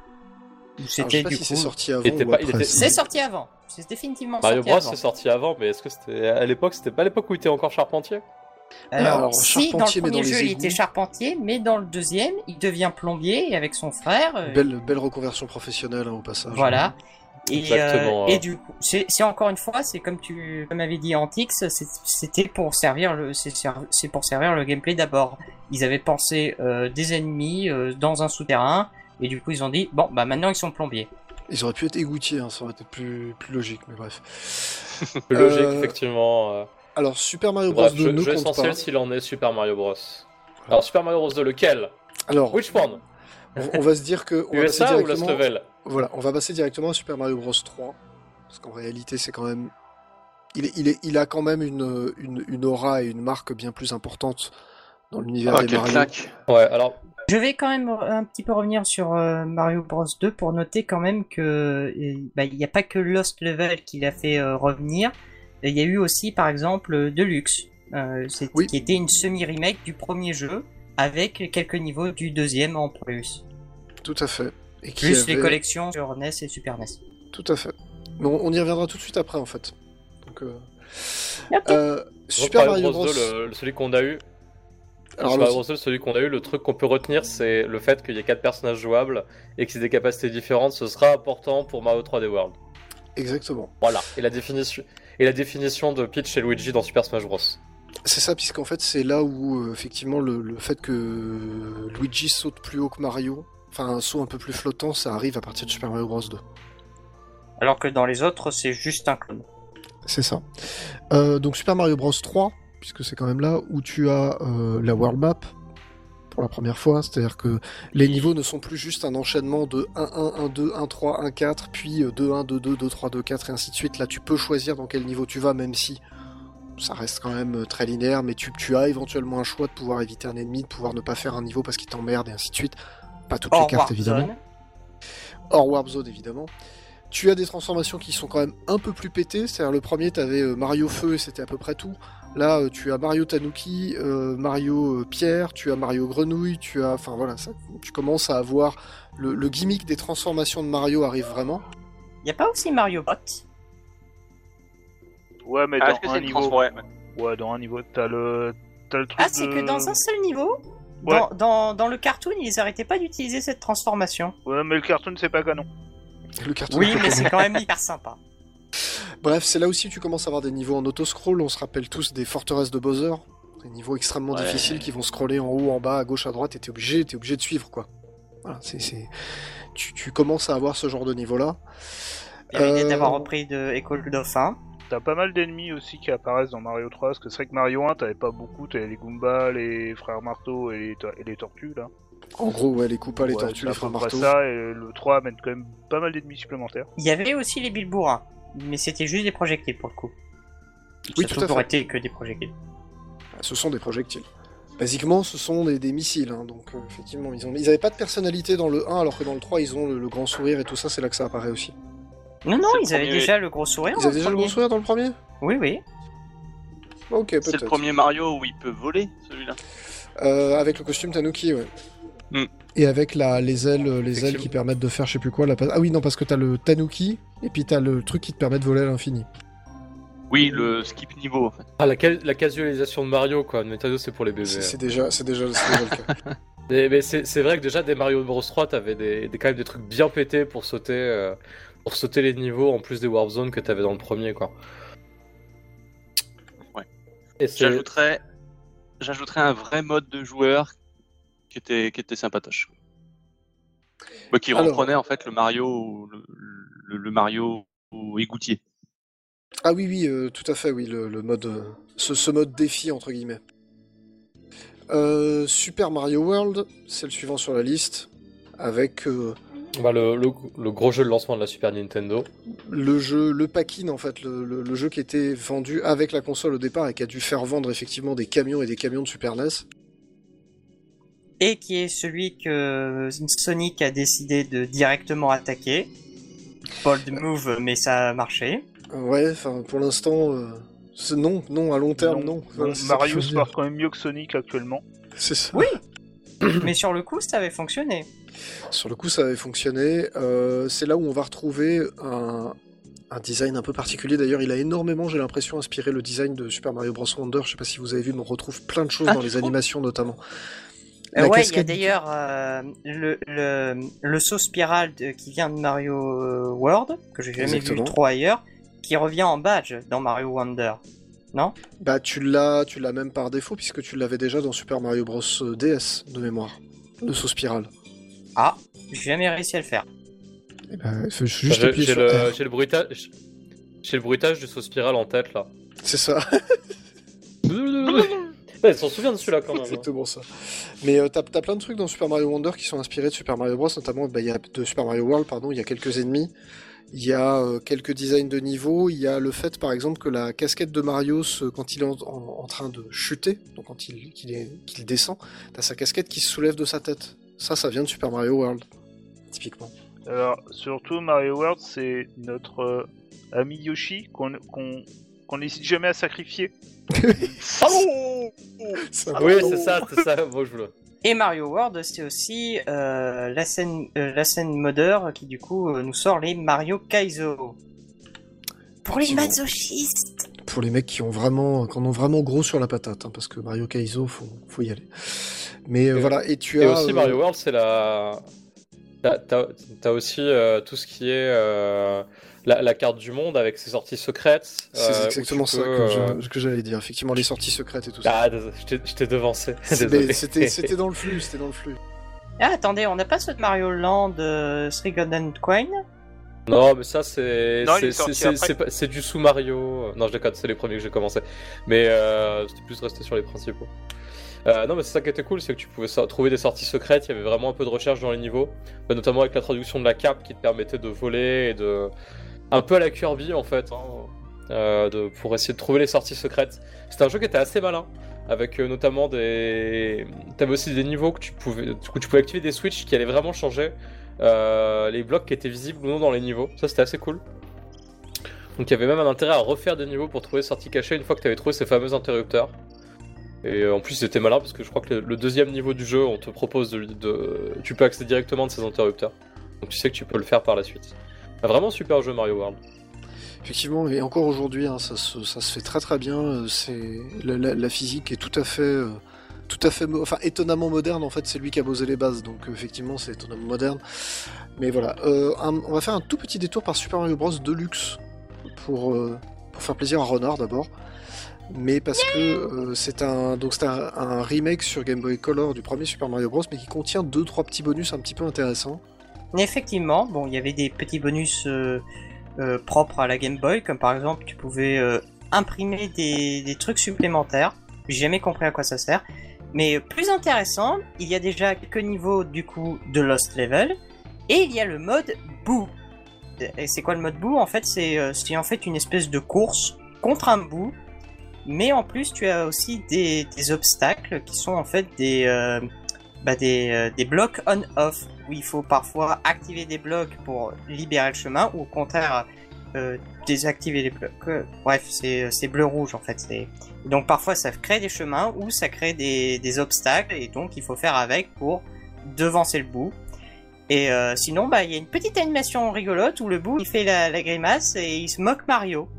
C'était si c'est coup. sorti avant était C'est sorti avant. C'est définitivement Mario sorti Bros, avant. c'est sorti avant, mais est-ce que c'était à l'époque, c'était pas à l'époque où il était encore charpentier? Alors, Alors, si dans charpentier, le mais premier dans jeu il était charpentier, mais dans le deuxième il devient plombier et avec son frère. euh, Belle, belle reconversion professionnelle hein, au passage. Voilà. Et, Exactement, euh, et ouais. du coup, c'est encore une fois, c'est comme tu comme avait dit Antix, c'était pour servir le, c'est pour servir le gameplay d'abord. Ils avaient pensé euh, des ennemis euh, dans un souterrain et du coup ils ont dit bon bah maintenant ils sont plombiers. Ils auraient pu être égoutiers, hein, ça aurait été plus, plus logique, mais bref. Plus logique, Euh, effectivement. Alors, Super Mario Bros. Bref, 2 jeu, ne jeu compte essentiel pas. s'il en est Super Mario Bros. Alors, Super Mario Bros. 2, lequel? Alors, Which one? on, on va se dire que on va passer USA ou Lost directement. Level? Voilà, on va passer directement à Super Mario Bros 3. Parce qu'en réalité, c'est quand même. Il, est, il, est, il a quand même une, une, une aura et une marque bien plus importante dans l'univers Ah, des Mario. claque Ouais, alors, Je vais quand même un petit peu revenir sur euh, Mario Bros 2 pour noter quand même que euh, bah, il n'y a pas que Lost Level qui l'a fait euh, revenir. Il y a eu aussi par exemple euh, Deluxe, euh, c'est- Oui. qui était une semi-remake du premier jeu avec quelques niveaux du deuxième en plus. Tout à fait. Et qui Plus les collections sur NES et Super NES. Tout à fait. Mais on, on y reviendra tout de suite après, en fait. Donc, euh, euh, Super Mario Bros. le- le- celui qu'on a eu, Alors, Super Mario Bros. 2, celui qu'on a eu, le truc qu'on peut retenir, c'est le fait qu'il y ait quatre personnages jouables et qu'ils aient des capacités différentes. Ce sera important pour Mario 3D World. Exactement. Voilà. Et la définition, et la définition de Peach et Luigi dans Super Smash Bros. C'est ça, puisqu'en fait, c'est là où, euh, effectivement, le, le fait que Luigi saute plus haut que Mario enfin un saut un peu plus flottant, ça arrive à partir de Super Mario Bros 2. Alors que dans les autres, c'est juste un clone. C'est ça. Euh, donc Super Mario Bros 3, puisque c'est quand même là où tu as euh, la world map pour la première fois, c'est-à-dire que les niveaux ne sont plus juste un enchaînement de 1 1 1 2 1 3 1 4 puis 2 1 2 2 2 3 2 4 et ainsi de suite. Là, tu peux choisir dans quel niveau tu vas même si ça reste quand même euh, très linéaire, mais tu, tu as éventuellement un choix de pouvoir éviter un ennemi, de pouvoir ne pas faire un niveau parce qu'il t'emmerde et ainsi de suite. Pas toutes les cartes évidemment. Hors Warp Zone évidemment. Tu as des transformations qui sont quand même un peu plus pétées, c'est-à-dire le premier t'avais euh, Mario Feu et c'était à peu près tout. Là euh, tu as Mario Tanuki, euh, Mario euh, Pierre, tu as Mario Grenouille, tu as... Enfin voilà, ça, tu commences à avoir... Le, le gimmick des transformations de Mario arrive vraiment. Y a pas aussi Mario Bot? Ouais, mais Ah, dans un niveau. ouais. Ouais, dans un niveau, t'as le. T'as le truc. Ah, c'est de- que dans un seul niveau Ouais. dans, dans, dans le cartoon, ils arrêtaient pas d'utiliser cette transformation. Ouais, mais le cartoon, c'est pas canon. Le carton Oui, mais c'est quand même hyper sympa. Bref, c'est là aussi où tu commences à avoir des niveaux en auto-scroll. On se rappelle tous des forteresses de Bowser. Des niveaux extrêmement Ouais. difficiles qui vont scroller en haut, en bas, à gauche, à droite, et t'es obligé, t'es obligé de suivre, quoi. Voilà, c'est, c'est... Tu, tu commences à avoir ce genre de niveau-là. Il y avait l'idée Euh, d'avoir repris de École Dauphin. T'as pas mal d'ennemis aussi qui apparaissent dans Mario 3, parce que c'est vrai que Mario 1, t'avais pas beaucoup, t'avais les Goombas, les frères marteau et les, to- et les tortues, là. En gros, ouais, les coupas, les Ouais, tortues, les frères ça, et le 3 amène quand même pas mal d'ennemis supplémentaires. Il y avait aussi les Bilbourins, mais c'était juste des projectiles pour le coup. Oui, Ça tout à a toujours fait. été que des projectiles. Ce sont des projectiles. Basiquement, ce sont des, des missiles, hein, donc euh, effectivement, ils, ont... ils avaient pas de personnalité dans le 1, alors que dans le 3, ils ont le, le grand sourire et tout ça, c'est là que ça apparaît aussi. Non, non, ils avaient premier- déjà le gros sourire. Ils dans avaient déjà le grand premier. sourire dans le premier? Oui, oui. Ok, C'est peut-être. le premier Mario où il peut voler, celui-là. Euh, avec le costume Tanuki, ouais. Hmm. Et avec la, les ailes, les ailes qui permettent de faire je sais plus quoi. La... Ah oui, non, parce que t'as le Tanuki, et puis t'as le truc qui te permet de voler à l'infini. Oui, le skip niveau, en fait. Ah, la, ca- la casualisation de Mario, quoi. Nintendo, c'est pour les bébés. C'est c'est déjà, c'est déjà, c'est déjà le cas. Mais, mais c'est c'est vrai que déjà, des Mario Bros 3, t'avais des, des, quand même des trucs bien pétés pour sauter, euh, pour sauter les niveaux, en plus des Warp Zones que t'avais dans le premier, quoi. Ouais. Et c'est... J'ajouterais, j'ajouterais un vrai mode de joueur qui était, qui était sympatoche. Bah, qui Alors. reprenait en fait le Mario, le, le- le Mario égoutier. Ah oui, oui, euh, tout à fait, oui, le, le mode, euh, ce, ce mode défi entre guillemets. Euh, Super Mario World, c'est le suivant sur la liste, avec euh, Bah, le, le, le gros jeu de lancement de la Super Nintendo. le jeu, le pack-in en fait, le, le- le jeu qui était vendu avec la console au départ et qui a dû faire vendre effectivement des camions et des camions de Super NES. Et qui est celui que Sonic a décidé de directement attaquer. Bold move, mais ça a marché. Euh, Ouais, enfin pour l'instant, euh, c'est non, non, à long terme, non. Voilà, qu'il Mario se porte quand même mieux que Sonic actuellement. C'est ça. Oui. mais sur le coup, ça avait fonctionné. Sur le coup, ça avait fonctionné. Euh, c'est là où on va retrouver un, un design un peu particulier. D'ailleurs, il a énormément, j'ai l'impression, inspiré le design de Super Mario Bros. Wonder. Je sais pas si vous avez vu, mais on retrouve plein de choses Ah, dans les animations notamment. Euh, La ouais, il y a d'ailleurs euh, le, le, le saut spirale de- qui vient de Mario euh, World, que j'ai jamais Exactement. vu trop ailleurs, qui revient en badge dans Mario Wonder. Non? Bah, tu l'as, tu l'as même par défaut puisque tu l'avais déjà dans Super Mario Bros. DS de mémoire. Le saut spirale. Ah, j'ai jamais réussi à le faire. Et ben, il faut juste J'ai le, R. j'ai le bruitage, j'ai le bruitage du saut spiral en tête, là. C'est ça. Ouais, ils s'en souviennent de celui-là, quand même. hein. Exactement ça. Mais euh, t'as t'as plein de trucs dans Super Mario Wonder qui sont inspirés de Super Mario Bros, notamment bah, il y a de Super Mario World, pardon, il y a quelques ennemis, il y a euh, quelques designs de niveaux, il y a le fait par exemple que la casquette de Mario, se- quand il est en, en- en train de chuter, donc quand il, qu'il est- qu'il descend, t'as sa casquette qui se soulève de sa tête. Ça, ça vient de Super Mario World, typiquement. Alors, surtout Mario World, c'est notre euh, ami Yoshi qu'on qu'on qu'on n'hésite jamais à sacrifier. Ça Oui, c'est ça, c'est ça. Bon, je. Et Mario World, c'est aussi euh, la scène euh, la scène modeur qui du coup euh, nous sort les Mario Kaizo. Pour les masochistes. Pour les mecs qui ont vraiment, qui en ont vraiment gros sur la patate, hein, parce que Mario Kaizo, faut, faut y aller. Mais euh, Et- voilà, et tu Et as... aussi, euh, Mario World, c'est la. T'as t'as- t'as aussi euh, tout ce qui est euh, la, la carte du monde avec ses sorties secrètes. C'est euh, exactement ça peux, que euh, que j'allais dire. Effectivement, les sorties secrètes et tout ça. Ah, je t'ai- devancé. C'était c'était dans le flux, c'était dans le flux. Ah, attendez, on n'a pas ceux de Mario Land, euh, Three Golden Coin? Non, mais ça, c'est du sous Mario. Non, je déconne, c'est les premiers que j'ai commencé. Mais euh, c'était plus resté sur les principaux. Euh, non, mais c'est ça qui était cool, c'est que tu pouvais trouver des sorties secrètes. Il y avait vraiment un peu de recherche dans les niveaux, Bah, notamment avec la traduction de la cape qui te permettait de voler et de un peu à la Kirby en fait, hein, euh, pour essayer de trouver les sorties secrètes. C'était un jeu qui était assez malin, avec euh, notamment des. T'avais aussi des niveaux que tu pouvais, où tu pouvais activer des switches qui allaient vraiment changer euh, les blocs qui étaient visibles ou non dans les niveaux. Ça c'était assez cool. Donc il y avait même un intérêt à refaire des niveaux pour trouver les sorties cachées une fois que tu avais trouvé ces fameux interrupteurs. Et en plus c'était malin parce que je crois que le, le deuxième niveau du jeu, on te propose de, de- Tu peux accéder directement de ces interrupteurs. Donc tu sais que tu peux le faire par la suite. Un vraiment super jeu Mario World. Effectivement, et encore aujourd'hui, hein, ça, se, fait très très bien. euh, C'est la, physique est tout à fait, euh, tout à fait, enfin étonnamment moderne. En fait, c'est lui qui a posé les bases, donc euh, effectivement, c'est étonnamment moderne. Mais voilà, on va faire un tout petit détour par Super Mario Bros Deluxe pour pour faire plaisir à Renard d'abord. Mais parce que c'est un donc c'est un, un remake sur Game Boy Color du premier Super Mario Bros, mais qui contient deux trois petits bonus un petit peu intéressants. Effectivement, bon, il y avait des petits bonus euh, euh, propres à la Game Boy, comme par exemple, tu pouvais euh, imprimer des, trucs supplémentaires. J'ai jamais compris à quoi ça sert. Mais plus intéressant, il y a déjà quelques niveaux du coup de Lost Level, et il y a le mode bout. Et c'est quoi le mode bout En fait, c'est en fait une espèce de course contre un bout, mais en plus tu as aussi des, obstacles qui sont en fait des bah, blocs on-off où il faut parfois activer des blocs pour libérer le chemin ou au contraire euh, désactiver les blocs. Euh, Bref, c'est c'est bleu-rouge en fait. Donc parfois ça crée des chemins ou ça crée des, des obstacles et donc il faut faire avec pour devancer le bout. Et euh, sinon, bah il y a une petite animation rigolote où le bout il fait la grimace et il se moque Mario.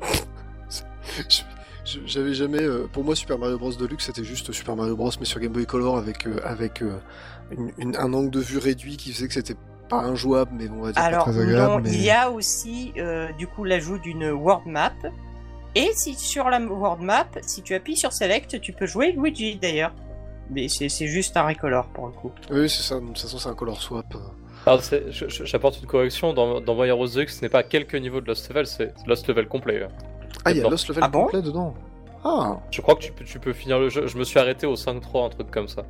J'avais jamais. euh, pour moi, Super Mario Bros. Deluxe, c'était juste Super Mario Bros. mais sur Game Boy Color avec, euh, avec euh, une- une- un angle de vue réduit qui faisait que c'était pas injouable, mais bon, on va dire Alors pas très agréable. non, mais... il y a aussi euh, du coup l'ajout d'une world map. Et si sur la world map, si tu appuies sur select, tu peux jouer Luigi d'ailleurs. Mais c'est c'est juste un recolor pour le coup. Oui, c'est ça. De toute façon, c'est un color swap. j'apporte une correction dans, dans Mario Bros. Deluxe, ce n'est pas quelques niveaux de Lost Level, c'est Lost Level complet. Ah, il y a. Lost Level Ah bon complet dedans. Ah, Je crois que tu peux, tu peux finir le jeu. Je me suis arrêté au 5-3, un truc comme ça.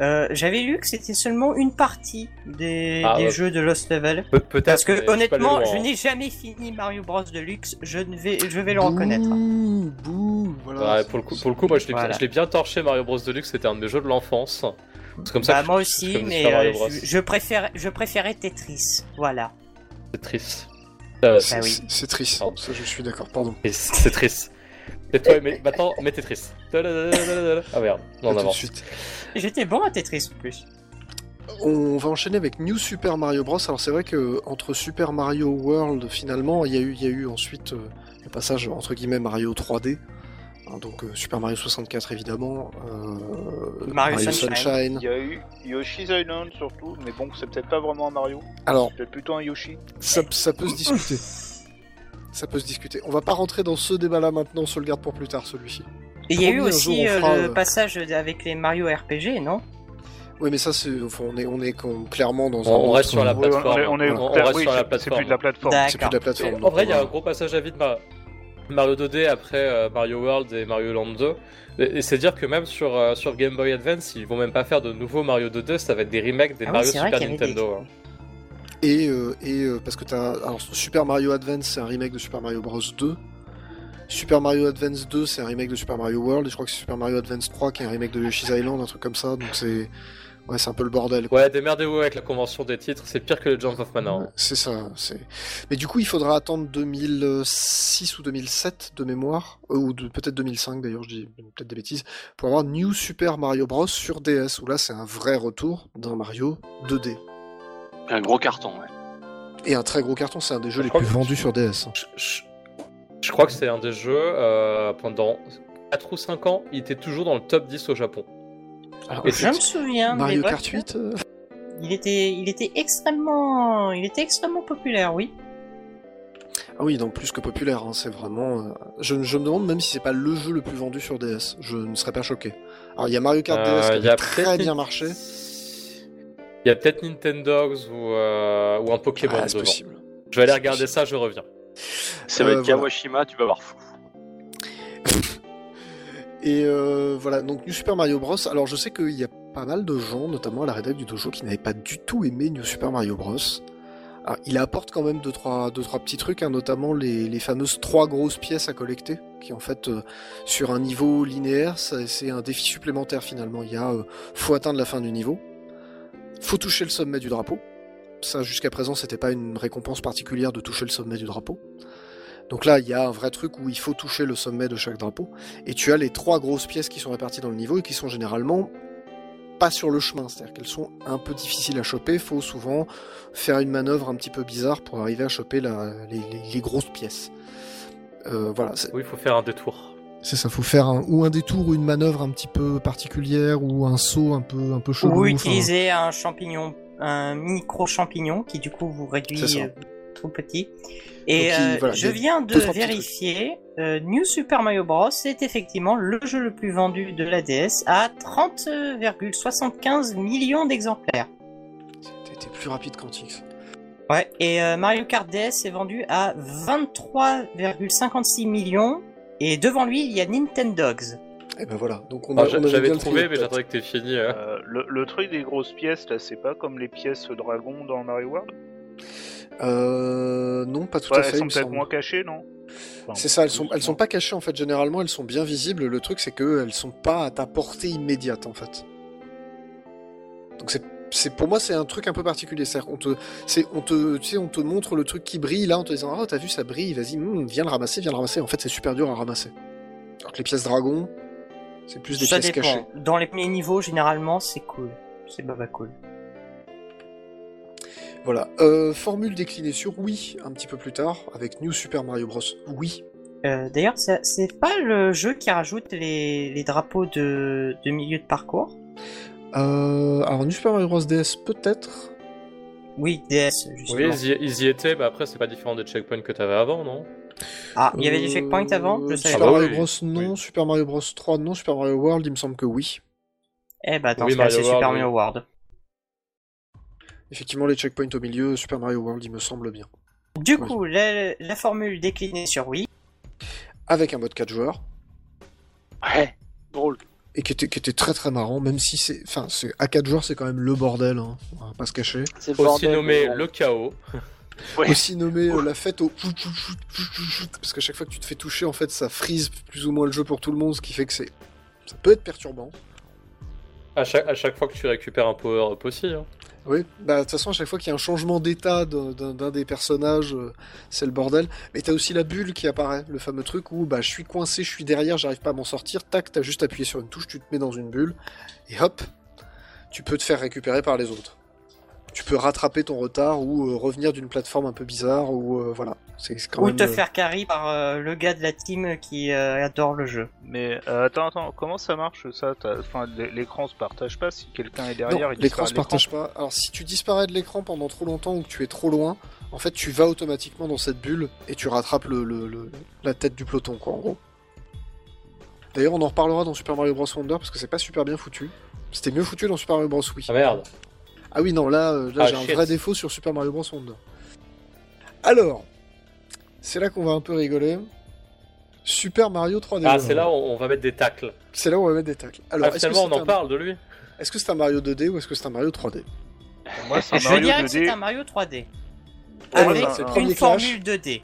Euh, J'avais lu que c'était seulement une partie des, Ah, des ouais. jeux de Lost Level. Pe- Peut-être. Parce que honnêtement, loin, je hein. n'ai jamais fini Mario Bros Deluxe. Je ne vais, je vais le reconnaître. Bouh, voilà. Ouais, pour, le coup, pour le coup, moi je l'ai Voilà. bien, torché Mario Bros Deluxe, c'était un de mes jeux de l'enfance. C'est comme ça Bah que moi je aussi, mais euh, je, je préfère, je préférais Tetris. Voilà. C'est triste. Euh, C'est Ah oui. c'est- triste. Pardon. Ça, je suis d'accord. Pardon. c'est- triste. Mais maintenant, mais t'es triste. Ah merde, non, on avance. suite. J'étais bon à Tetris en plus. On va enchaîner avec New Super Mario Bros. Alors c'est vrai que entre Super Mario World, finalement, il y a eu, il y a eu ensuite euh, le passage entre guillemets Mario 3D. Hein, donc euh, Super Mario 64 évidemment, euh, Mario Sunshine. Sunshine. Il y a eu Yoshi's Island surtout, mais bon, c'est peut-être pas vraiment un Mario, Alors c'est plutôt un Yoshi. ça, ça peut se discuter. Ça peut se discuter. On va pas rentrer dans ce débat-là maintenant, on se le garde pour plus tard celui-ci. Il y a eu aussi on euh, fera, le euh, passage avec les Mario RPG, non? Oui mais ça c'est, enfin, on est, on clairement dans un. On- on reste sur la on, plateforme. on est, on est- On- on là, reste oui, sur la plateforme. C'est plus de la plateforme. C'est plus de la plateforme. Et en vrai, il y a on un gros passage à vide Mario 2D après euh, Mario World et Mario Land 2. Et, et c'est dire que même sur, euh, sur Game Boy Advance, ils vont même pas faire de nouveaux Mario 2D, ça va être des remakes des Ah Mario Super des- Nintendo. hein. Et, euh, et euh, parce que t'as. Alors, Super Mario Advance, c'est un remake de Super Mario Bros 2. Super Mario Advance 2, c'est un remake de Super Mario World. Et je crois que c'est Super Mario Advance 3 qui est un remake de Yoshi's Island, un truc comme ça. Donc c'est. Ouais, c'est un peu le bordel. quoi. Ouais, démerdez-vous avec la convention des titres, c'est pire que les Jump of Mana. hein. C'est ça. C'est. Mais du coup, il faudra attendre 2006 ou 2007 de mémoire, euh, ou de- peut-être 2005 d'ailleurs, je dis peut-être des bêtises, pour avoir New Super Mario Bros sur DS, où là c'est un vrai retour d'un Mario 2D. Un gros carton, ouais. Et un très gros carton, c'est un des jeux Je les plus vendus sur DS. Je, je- je crois que c'est un des jeux, euh, pendant 4 ou 5 ans, il était toujours dans le top 10 au Japon. Alors, Et Je me souviens. Mario mais Kart 8 euh, Il était, il était extrêmement, il était extrêmement populaire, oui. Ah oui, donc plus que populaire, hein, c'est vraiment... euh, Je, je me demande même si c'est pas le jeu le plus vendu sur DS, je ne serais pas choqué. Alors il y a Mario Kart DS qui Euh, il y a très peut-être bien marché. Il y a peut-être Nintendogs ou, euh, ou un Pokémon Ah, c'est devant. possible. Je vais aller regarder possible. ça, je reviens. Ça va être voilà. Kawashima, tu vas voir fou. Et euh, voilà, donc New Super Mario Bros. Alors je sais qu'il y a pas mal de gens, notamment à la rédac du dojo, qui n'avaient pas du tout aimé New Super Mario Bros. Alors, il apporte quand même deux trois, deux, trois petits trucs, hein, notamment les, fameuses trois grosses pièces à collecter, qui en fait, euh, sur un niveau linéaire, c'est un défi supplémentaire finalement. Il y a, euh, faut atteindre la fin du niveau, faut toucher le sommet du drapeau. Ça, jusqu'à présent, c'était pas une récompense particulière de toucher le sommet du drapeau. Donc là, il y a un vrai truc où il faut toucher le sommet de chaque drapeau. Et tu as les trois grosses pièces qui sont réparties dans le niveau et qui sont généralement pas sur le chemin, c'est-à-dire qu'elles sont un peu difficiles à choper. Faut souvent faire une manœuvre un petit peu bizarre pour arriver à choper la- les, les- les grosses pièces. Euh, voilà, Oui, il faut faire un détour. c'est ça. Faut faire un, ou un détour ou une manœuvre un petit peu particulière ou un saut un peu un peu chelou. Ou enfin, utiliser un champignon, un micro champignon qui du coup vous réduit Euh, petit. Et Donc, il- euh, voilà, je viens de vérifier, euh, New Super Mario Bros est effectivement le jeu le plus vendu de la DS à 30,75 millions d'exemplaires. T'es plus rapide qu'Antix. Ouais, et euh, Mario Kart DS est vendu à 23,56 millions. Et devant lui, il y a Nintendogs. Et ben voilà. Donc on, Ah, on J'avais trouvé, mais j'attendais que t'aies fini. euh. Euh, le, le truc des grosses pièces, là, c'est pas comme les pièces dragon dans Mario World? Euh, non, pas tout Ouais, à fait. Elles sont me peut-être semble. moins cachées, non? Enfin, C'est ça, elles sont, elles sont pas cachées en fait. Généralement, elles sont bien visibles. Le truc, c'est que elles sont pas à ta portée immédiate en fait. Donc c'est, c'est pour moi, c'est un truc un peu particulier. C'est-à-dire qu'on te, c'est, on te, tu sais, on te montre le truc qui brille là en te disant, oh, t'as vu, ça brille, vas-y, hum, viens le ramasser, viens le ramasser. En fait, c'est super dur à ramasser. Alors que les pièces dragon, c'est plus des Ça pièces dépend. cachées. Dans les premiers niveaux, généralement, c'est cool. C'est baba cool. Voilà. Euh, formule déclinée sur Wii un petit peu plus tard avec New Super Mario Bros. Oui. Euh, D'ailleurs, c'est pas le jeu qui rajoute les, les drapeaux de, de milieu de parcours Euh, alors New Super Mario Bros. DS peut-être? Oui, DS, Oui, justement. ils y, ils y étaient, mais après, c'est pas différent des checkpoints que t'avais avant, non? Ah, il y avait des checkpoints avant Je Euh, savais Super Ah bah Mario oui, Bros. non, oui. Super Mario Bros. 3 non, Super Mario World il me semble que oui. Eh bah, dans Oui, ce cas, Mario c'est Super Mario oui. World. Effectivement les checkpoints au milieu, Super Mario World il me semble bien. Du Oui. coup, la, la formule déclinée sur Wii. Avec un mode 4 joueurs, Ouais, drôle. et qui était, qui était très très marrant, même si c'est... Enfin, c'est, à 4 joueurs c'est quand même le bordel, hein, on va pas se cacher. C'est Aussi nommé le chaos. Ouais. Aussi nommé euh, la fête au... Parce qu'à chaque fois que tu te fais toucher, en fait ça frise plus ou moins le jeu pour tout le monde, ce qui fait que c'est... Ça peut être perturbant. À chaque, à chaque fois que tu récupères un power-up aussi. Hein. Oui, bah de toute façon, à chaque fois qu'il y a un changement d'état d'un- des personnages, euh, c'est le bordel. Mais t'as aussi la bulle qui apparaît, le fameux truc où bah je suis coincé, je suis derrière, j'arrive pas à m'en sortir. Tac, t'as juste appuyé sur une touche, tu te mets dans une bulle et hop, tu peux te faire récupérer par les autres. Tu peux rattraper ton retard ou euh, revenir d'une plateforme un peu bizarre ou euh, voilà. C'est quand Ou même. te euh, faire carry par euh, le gars de la team qui euh, adore le jeu. Mais euh, attends, attends, comment ça marche ça? Enfin, l'écran se partage pas si quelqu'un est derrière. Non, il l'écran se partage pas. Alors si tu disparais de l'écran pendant trop longtemps ou que tu es trop loin, en fait tu vas automatiquement dans cette bulle et tu rattrapes le, le- le- la tête du peloton quoi en gros. D'ailleurs on en reparlera dans Super Mario Bros Wonder parce que c'est pas super bien foutu. C'était mieux foutu dans Super Mario Bros Wii. Ah merde. Ah oui non là, là Ah, j'ai un vrai défaut sur Super Mario Bros Wonder. Alors, c'est là qu'on va un peu rigoler. Super Mario 3D. Ah, c'est là où on va mettre des tacles. C'est là où on va mettre des tacles. Alors, Ah, est-ce que finalement, on c'est en un... parle de lui. est-ce que c'est un Mario 2D ou est-ce que c'est un Mario 3D Pour Moi, c'est un Je Mario dirais que c'est 2D. un Mario 3D. Ah, Avec une clash. formule 2D.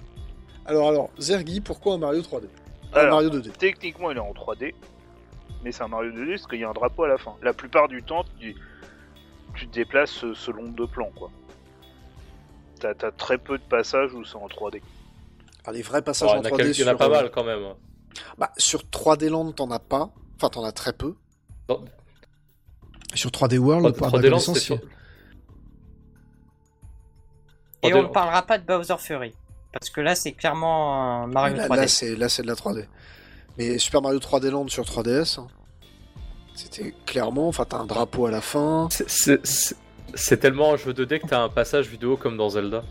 Alors, alors, Zergi, pourquoi un Mario 3D Un Alors, Mario 2D. Techniquement, il est en 3D, mais c'est un Mario 2D parce qu'il y a un drapeau à la fin. La plupart du temps, tu, tu te déplaces euh, selon deux plans, quoi. T'as as très peu de passages où c'est en 3D. Alors, les vrais passages Oh, en il y en a 3D quel- il y en sur, a pas euh, mal quand même. Bah, sur 3D Land, t'en as pas. Enfin, t'en as très peu. Non. Sur 3D World, 3D pour ma 3D Land, connaissance, c'est sur- Et 3D on ne parlera pas de Bowser Fury. Parce que là, c'est clairement un Mario là, 3D. là, c'est là, c'est de la 3D. Mais Super Mario 3D Land sur 3DS, hein, c'était clairement. Enfin, t'as un drapeau à la fin. C'est- C'est c'est- c'est tellement un jeu 2D que t'as un passage vidéo comme dans Zelda.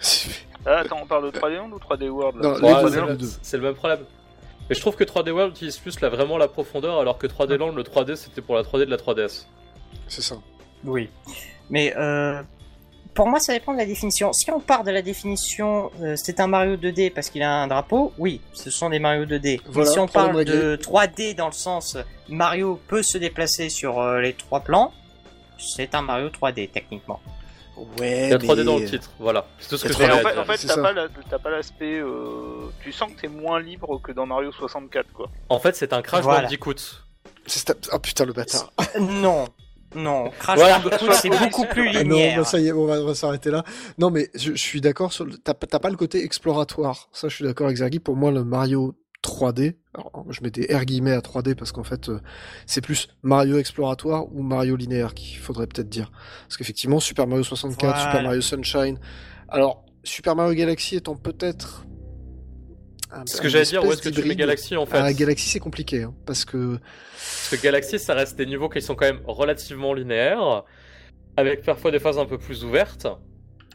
Ah, attends, on parle de 3D Land ou 3D World là Non, Parce les que Ouais, deux, 3D c'est le, deux. c'est le même problème. Mais je trouve que 3D World utilise plus la, vraiment la profondeur, alors que 3D Land, le 3D, c'était pour la 3D de la 3DS. C'est ça. Oui. Mais euh, pour moi, ça dépend de la définition. Si on part de la définition, euh, c'est un Mario 2D parce qu'il a un drapeau, oui, ce sont des Mario 2D. Voilà, Mais si on problème parle réglé. de 3D dans le sens Mario peut se déplacer sur euh, les trois plans, c'est un Mario 3D techniquement. Ouais, Il y a 3D mais- dans le titre, voilà. C'est tout ce que j'ai en fait, en fait t'as pas, la- t'as pas l'aspect. euh, Tu sens que t'es moins libre que dans Mario 64, quoi. En fait, c'est un Crash Voilà. Bandicoot. Oh putain, le bâtard. non, non, Crash Voilà. Bandicoot c'est beaucoup plus Ah non, linéaire. bah, ça y est, on va, on va s'arrêter là. Non, mais je, je suis d'accord sur le. T'as t'as pas le côté exploratoire. Ça, je suis d'accord avec Zergi. Pour moi, le Mario 3D. Alors, je mets des R guillemets à 3D parce qu'en fait, euh, c'est plus Mario exploratoire ou Mario linéaire qu'il faudrait peut-être dire. Parce qu'effectivement, Super Mario 64, Voilà. Super Mario Sunshine. Alors, Super Mario Galaxy étant peut-être. C'est ce que j'allais dire, où est-ce que tu mets. Galaxy en fait Ah, Galaxy, c'est compliqué, hein, parce que Parce que Galaxy, ça reste des niveaux qui sont quand même relativement linéaires, avec parfois des phases un peu plus ouvertes.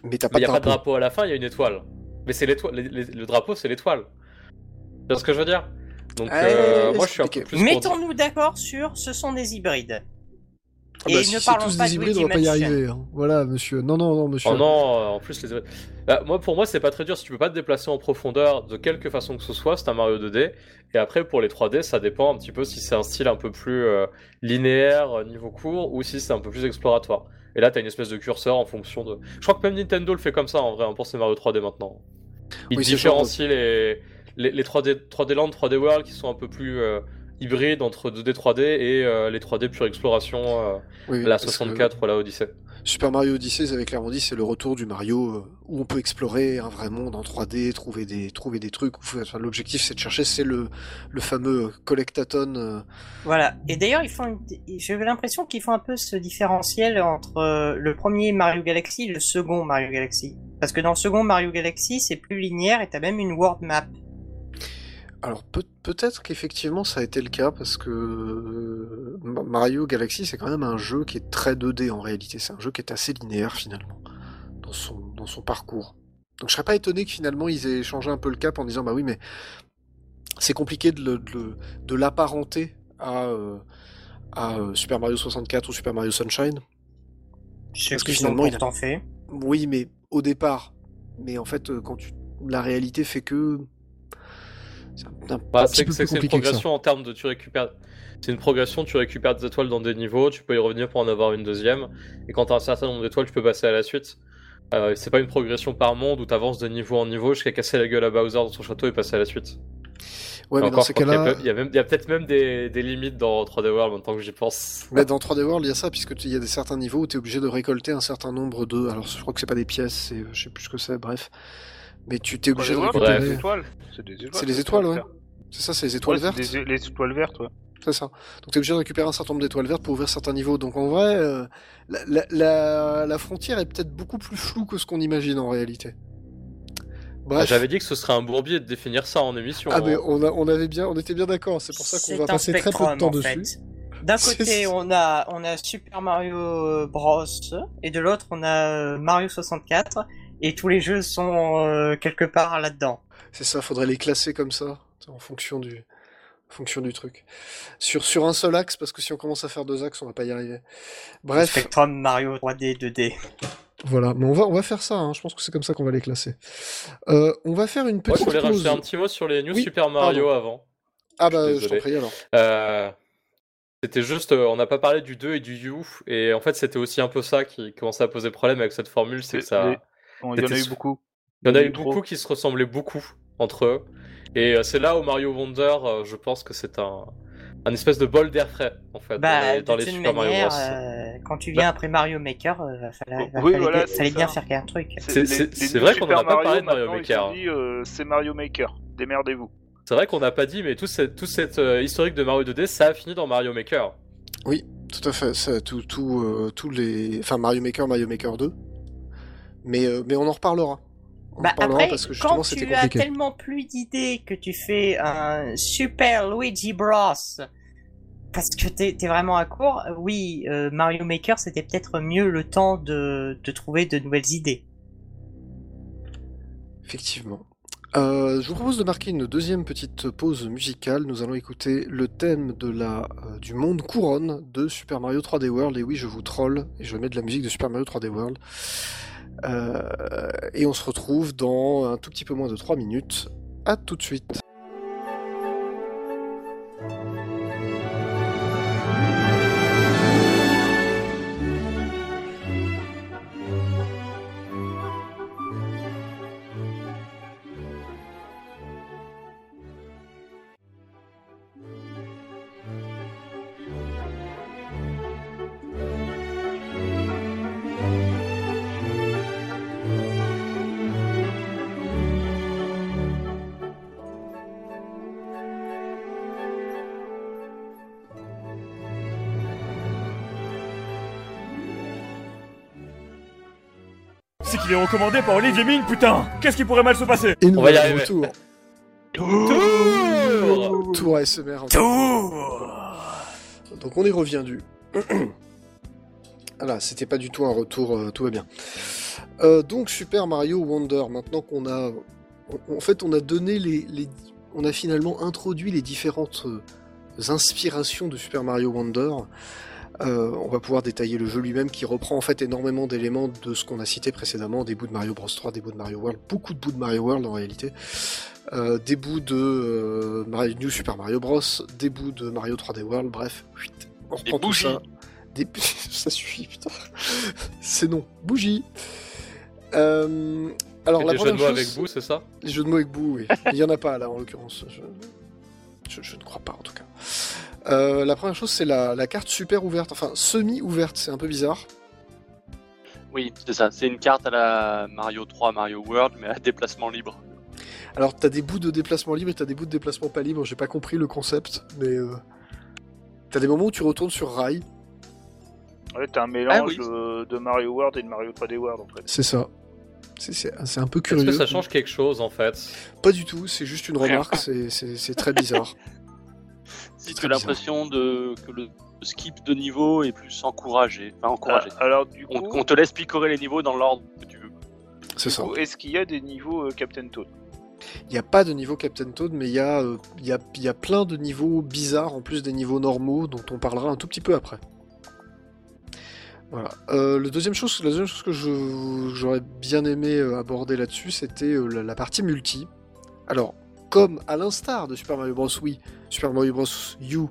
mais t'as Mais pas de pas de drapeau. à la fin, il y a une étoile. Mais c'est l'étoile. Le drapeau, c'est l'étoile. Tu vois ce que je veux dire? Donc, euh, moi, je suis un peu plus. Mettons-nous d'accord sur ce sont des hybrides. Ah bah, Et si ne c'est parlons tous pas des de hybrides, on va pas y arriver. hein. Voilà, monsieur. Non, non, non, monsieur. Oh non, euh, en plus, les... Bah, moi, pour moi, c'est pas très dur. Si tu peux pas te déplacer en profondeur de quelque façon que ce soit, c'est un Mario 2D. Et après, pour les 3D, ça dépend un petit peu si c'est un style un peu plus euh, linéaire, niveau court, ou si c'est un peu plus exploratoire. Et là, t'as une espèce de curseur en fonction de. Je crois que même Nintendo le fait comme ça en vrai, hein, pour ses Mario 3D maintenant. Il Oui, différencie les... Les, les 3D, 3D Land, 3D World qui sont un peu plus euh, hybrides entre 2D, 3D et euh, les 3D pure exploration, euh, Oui, la parce que 64 ou la Odyssey. Super Mario Odyssey, ils avaient clairement dit, c'est le retour du Mario euh, où on peut explorer un vrai monde en 3D, trouver des, trouver des trucs. Enfin, L'objectif, c'est de chercher, c'est le, le fameux collectathon. euh, Voilà. Et d'ailleurs, ils font. J'avais l'impression qu'ils font un peu ce différentiel entre euh, le premier Mario Galaxy et le second Mario Galaxy. Parce que dans le second Mario Galaxy, c'est plus linéaire et t'as même une world map. Alors peut- peut-être qu'effectivement ça a été le cas parce que euh, Ma- Mario Galaxy c'est quand même un jeu qui est très 2D en réalité. C'est un jeu qui est assez linéaire finalement dans son, dans son parcours. Donc je serais pas étonné que finalement ils aient changé un peu le cap en disant bah oui mais c'est compliqué de, le- de le- de l'apparenter à, euh, à euh, Super Mario 64 ou Super Mario Sunshine. Ce Parce que finalement, il a- fait. Oui mais au départ. Mais en fait quand tu la réalité fait que un, un Bah, petit peu plus c'est une compliqué que ça. progression en termes de tu récupères. C'est une progression, tu récupères des étoiles dans des niveaux, tu peux y revenir pour en avoir une deuxième, et quand tu as un certain nombre d'étoiles, tu peux passer à la suite. Euh, c'est pas une progression par monde où tu avances de niveau en niveau jusqu'à casser la gueule à Bowser dans son château et passer à la suite. Ouais, mais Encore, dans ces cas-là, il y a, peut-être même des, des limites dans 3D World maintenant que j'y pense. Mais dans 3D World, il y a ça, puisque il y a des certains niveaux où tu es obligé de récolter un certain nombre de. Alors, je crois que c'est pas des pièces, c'est, je sais plus ce que c'est, bref. Mais tu t'es obligé de récupérer. C'est des étoiles. C'est des étoiles. C'est les ça, étoiles, ouais. C'est ça, c'est les étoiles Ouais, vertes. des- Les étoiles vertes, ouais. C'est ça. Donc, tu es obligé de récupérer un certain nombre d'étoiles vertes pour ouvrir certains niveaux. Donc, en vrai, euh, la, la, la, la frontière est peut-être beaucoup plus floue que ce qu'on imagine en réalité. Ah. J'avais dit que ce serait un bourbier de définir ça en émission. Ah, mais hein. on, a, on, avait bien, on était bien d'accord. C'est pour ça qu'on va passer très peu de temps en dessus. fait. D'un côté, on a, on a Super Mario Bros. et de l'autre, on a Mario 64. Et tous les jeux sont euh, quelque part là-dedans. C'est ça, faudrait les classer comme ça, en fonction du, en fonction du truc. Sur, sur un seul axe, parce que si on commence à faire deux axes, on va pas y arriver. Bref, Spectrum Mario 3D, 2D. voilà. Mais on va, on va faire ça, hein. je pense que c'est comme ça qu'on va les classer. Euh, on va faire une Moi, je petite voulais rajouter un petit mot sur les Oui, Super Mario pardon. avant. Ah bah, je je t'en prie alors. Euh, C'était juste, on n'a pas parlé du 2 et du You, et en fait c'était aussi un peu ça qui commençait à poser problème avec cette formule, c'est que ça... Bon, il y en a eu beaucoup. Il y en a eu Trop. beaucoup qui se ressemblaient beaucoup entre eux, et euh, c'est là où Mario Wonder, euh, je pense que c'est un, un espèce de bol d'air frais, en fait, dans Bah, les, dans les Super Mario Bros. euh, quand tu viens après Mario Maker, euh, Oui, fallait, voilà, bien- c'est fallait bien ça. faire un truc. C'est- vrai qu'on en a Super pas parlé de Mario, Maker. dit, euh, c'est Mario Maker. Démerdez-vous. C'est vrai qu'on n'a pas dit, mais tout, cette, tout cette euh, historique de Mario 2D, ça a fini dans Mario Maker. Tout à fait, ça, tout, tout, euh, tous les, enfin Mario Maker, Mario Maker 2. Mais, euh, mais on en reparlera. On en Bah reparlera après, parce que justement quand c'était tu as compliqué. tellement plus d'idées que tu fais un Super Luigi Bros. Parce que t'es es vraiment à court, oui, euh, Mario Maker c'était peut-être mieux le temps de, de trouver de nouvelles idées. Effectivement. Euh, je vous propose de marquer une deuxième petite pause musicale. Nous allons écouter le thème de la, euh, du monde couronne de Super Mario 3D World. Et oui, je vous troll et je mets de la musique de Super Mario 3D World. Euh, et on se retrouve dans un tout petit peu moins de 3 minutes. À tout de suite. C'est qu'il est recommandé par Olivier Ming, putain Qu'est-ce qui pourrait mal se passer Et nous On va y arriver. retour. Tour Tour ASMR. Donc on y revient du. Voilà, c'était pas du tout un retour, euh, tout va bien. Euh, donc Super Mario Wonder, maintenant qu'on a, en- en fait, on a donné les, les- on a finalement introduit les différentes euh, inspirations de Super Mario Wonder. Euh, on va pouvoir détailler le jeu lui-même qui reprend en fait énormément d'éléments de ce qu'on a cité précédemment, des bouts de Mario Bros 3, des bouts de Mario World, beaucoup de bouts de Mario World en réalité, euh, des bouts de euh, Mario- New Super Mario Bros, des bouts de Mario 3D World, bref, huit. on Des reprend tout ça. Des... ça suffit, putain. C'est non, bougie. Euh, alors Et la des jeux de première mots chose, avec vous, c'est ça? les jeux de mots avec Boo, oui. Il y en a pas là en l'occurrence. Je... je- je ne crois pas en tout cas. Euh, la première chose, c'est la, la carte super ouverte, enfin semi-ouverte, c'est un peu bizarre. Oui, c'est ça. C'est une carte à la Mario 3, Mario World, mais à déplacement libre. Alors t'as des bouts de déplacement libre et t'as des bouts de déplacement pas libre, j'ai pas compris le concept, mais euh, t'as des moments où tu retournes sur rail, Ouais, t'as un mélange Ah oui. de, de Mario World et de Mario 3D World en fait. c'est ça. C'est- un peu Est-ce curieux. que ça change quelque chose en fait? Pas du tout, c'est juste une remarque, c'est très bizarre. Tu as l'impression de que le skip de niveau est plus encouragé, enfin encouragé. Ah, alors du coup, On, on te laisse picorer les niveaux dans l'ordre que tu veux. C'est ça. est-ce qu'il y a des niveaux euh, Captain Toad? Il n'y a pas de niveau Captain Toad, mais il y, a, euh, il y, a, il y a plein de niveaux bizarres en plus des niveaux normaux dont on parlera un tout petit peu après. Voilà. Euh, le deuxième chose, la deuxième chose que je- j'aurais bien aimé euh, aborder là-dessus, c'était euh, la, la partie multi. Alors, comme à l'instar de Super Mario Bros. Wii, Super Mario Bros. U,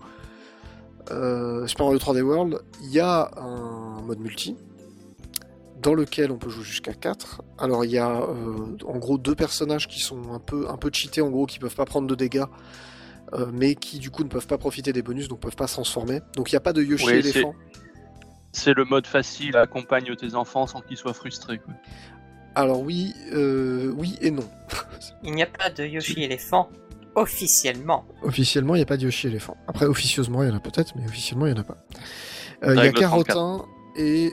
euh, Super Mario 3D World, il y a un mode multi dans lequel on peut jouer jusqu'à 4. Alors il y a euh, en gros deux personnages qui sont un peu, un peu cheatés, en gros, qui peuvent pas prendre de dégâts, euh, mais qui du coup ne peuvent pas profiter des bonus, donc peuvent pas se transformer. Donc il n'y a pas de Yoshi Oui, éléphant. C'est le mode facile, accompagne tes enfants sans qu'ils soient frustrés. quoi. Alors oui, euh, oui et non. Il n'y a pas de Yoshi éléphant officiellement. Officiellement, il n'y a pas de Yoshi éléphant. Après, officieusement, il y en a peut-être, mais officiellement, il n'y en a pas. Euh, Il y a Carotin et...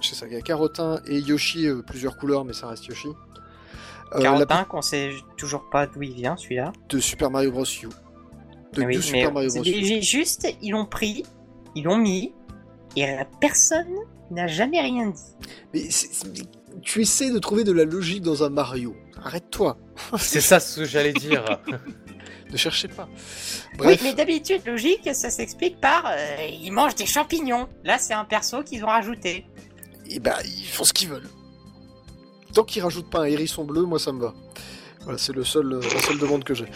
C'est ça, il y a Carotin et Yoshi, euh, plusieurs couleurs, mais ça reste Yoshi. Euh, la Carotin, qu'on sait toujours pas d'où il vient, celui-là. de Super Mario Bros. U. De Oui, New mais Super Mario Bros. U. j'ai juste, ils l'ont pris, ils l'ont mis, et la personne n'a jamais rien dit. Mais c'est- c'est- tu essaies de trouver de la logique dans un Mario. Arrête-toi. C'est ça ce que j'allais dire. Ne cherchez pas. Oui, mais d'habitude, logique, ça s'explique par euh, ils mangent des champignons. Là, c'est un perso qu'ils ont rajouté. eh ben, ils font ce qu'ils veulent. Tant qu'ils rajoutent pas un hérisson bleu, moi ça me va. Voilà, c'est le seul, euh, la seule demande que j'ai.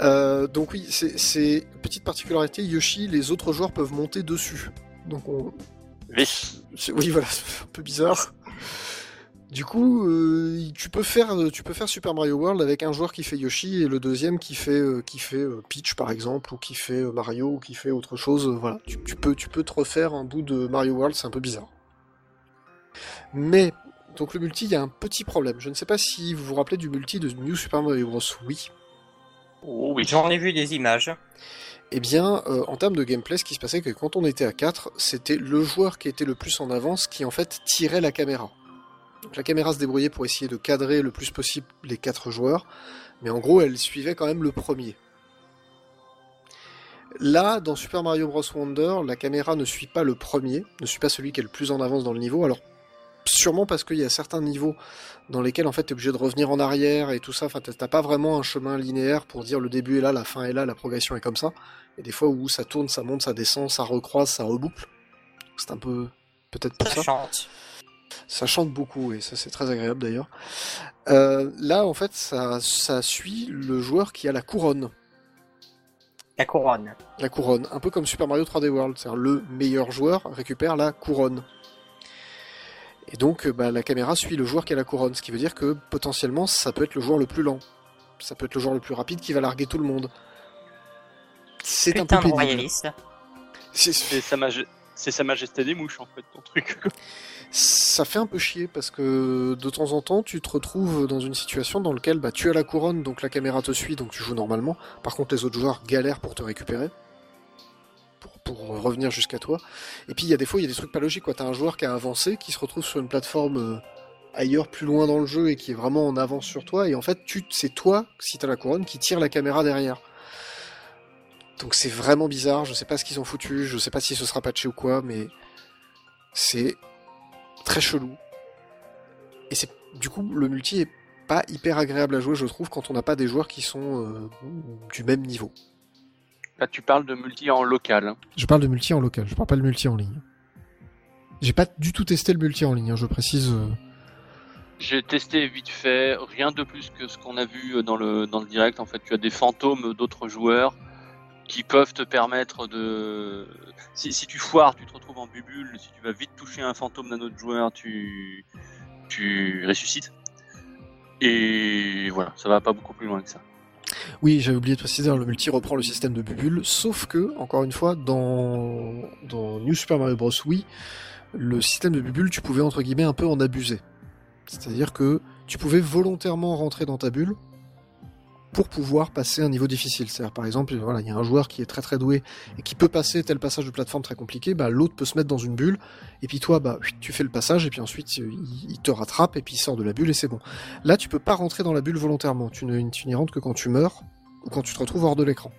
Euh, donc oui, c'est- petite particularité. Yoshi, les autres joueurs peuvent monter dessus. Donc on, Oui. C'est- Oui, voilà, c'est un peu bizarre. Du coup, euh, tu peux faire, tu peux faire Super Mario World avec un joueur qui fait Yoshi et le deuxième qui fait, euh, qui fait euh, Peach par exemple, ou qui fait euh, Mario, ou qui fait autre chose. euh, Voilà, tu, tu peux, tu peux te refaire un bout de Mario World, c'est un peu bizarre. Mais donc le multi, il y a un petit problème. Je ne sais pas si vous vous rappelez du multi de New Super Mario Bros. Wii. Oh oui. J'en ai vu des images. Eh bien, euh, en termes de gameplay, ce qui se passait, que quand on était à 4, c'était le joueur qui était le plus en avance qui en fait tirait la caméra. La caméra se débrouillait pour essayer de cadrer le plus possible les quatre joueurs, mais en gros, elle suivait quand même le premier. Là, dans Super Mario Bros. Wonder, la caméra ne suit pas le premier, ne suit pas celui qui est le plus en avance dans le niveau. Alors, sûrement parce qu'il y a certains niveaux dans lesquels en fait t'es obligé de revenir en arrière et tout ça. Enfin, t'as pas vraiment un chemin linéaire pour dire le début est là, la fin est là, la progression est comme ça. Et des fois où ça tourne, ça monte, ça descend, ça recroise, ça reboucle. C'est un peu peut-être pour ça. Ça chante beaucoup et ça c'est très agréable d'ailleurs. Euh, là en fait ça, ça suit le joueur qui a la couronne. La couronne. La couronne, un peu comme Super Mario 3D World, c'est-à-dire le meilleur joueur récupère la couronne. Et donc euh, bah, la caméra suit le joueur qui a la couronne, ce qui veut dire que potentiellement ça peut être le joueur le plus lent, ça peut être le joueur le plus rapide qui va larguer tout le monde. C'est un peu pénible. royaliste. C'est- C'est sa, maje- c'est sa majesté des mouches en fait, ton truc. Ça fait un peu chier parce que de temps en temps tu te retrouves dans une situation dans laquelle bah, tu as la couronne donc la caméra te suit donc tu joues normalement. Par contre les autres joueurs galèrent pour te récupérer. Pour, revenir jusqu'à toi. Et puis il y a des fois il y a des trucs pas logiques quoi. T'as un joueur qui a avancé qui se retrouve sur une plateforme euh, ailleurs plus loin dans le jeu et qui est vraiment en avance sur toi et en fait c'est toi si t'as la couronne qui tire la caméra derrière. Donc c'est vraiment bizarre, je sais pas ce qu'ils ont foutu, je sais pas si ce sera patché ou quoi, mais c'est très chelou. Et c'est du coup le multi est pas hyper agréable à jouer, je trouve, quand on n'a pas des joueurs qui sont euh, du même niveau. Là, tu parles de multi en local. hein. Je parle de multi en local, je parle pas de multi en ligne. J'ai pas du tout testé le multi en ligne, hein, je précise. euh. J'ai testé vite fait, rien de plus que ce qu'on a vu euh, dans le, dans le direct. En fait, tu as des fantômes d'autres joueurs qui peuvent te permettre de. Si, tu foires, tu te retrouves en bubule. Si tu vas vite toucher un fantôme d'un autre joueur, tu, tu ressuscites. Et voilà, ça va pas beaucoup plus loin que ça. Oui, j'avais oublié de préciser, hein, le multi reprend le système de bubule, sauf que, encore une fois, dans, dans New Super Mario Bros. Wii, le système de bubule, tu pouvais entre guillemets un peu en abuser. C'est-à-dire que tu pouvais volontairement rentrer dans ta bulle pour pouvoir passer un niveau difficile. C'est-à-dire, par exemple, voilà, il y a un joueur qui est très très doué et qui peut passer tel passage de plateforme très compliqué, bah, l'autre peut se mettre dans une bulle, et puis toi, bah, tu fais le passage, et puis ensuite, il, te rattrape, et puis il sort de la bulle, et c'est bon. Là, tu peux pas rentrer dans la bulle volontairement. Tu ne- tu n'y rentres que quand tu meurs ou quand tu te retrouves hors de l'écran.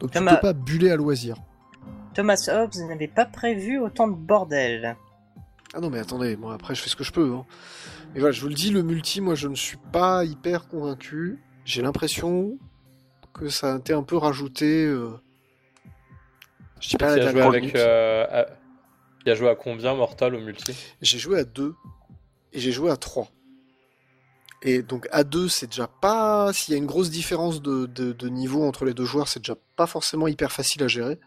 Donc tu Thomas- peux pas buller à loisir. Thomas Hobbes n'avait pas prévu autant de bordel. Ah non mais attendez, moi après je fais ce que je peux. hein. Mais voilà, je vous le dis, le multi, moi je ne suis pas hyper convaincu. J'ai l'impression que ça a été un peu rajouté. euh, Je dis pas a joué dernière avec. euh, à- Qui a joué à combien Mortal au multi? J'ai joué à 2 et j'ai joué à 3. Et donc à 2, c'est déjà pas. S'il y a une grosse différence de, de- de niveau entre les deux joueurs, c'est déjà pas forcément hyper facile à gérer.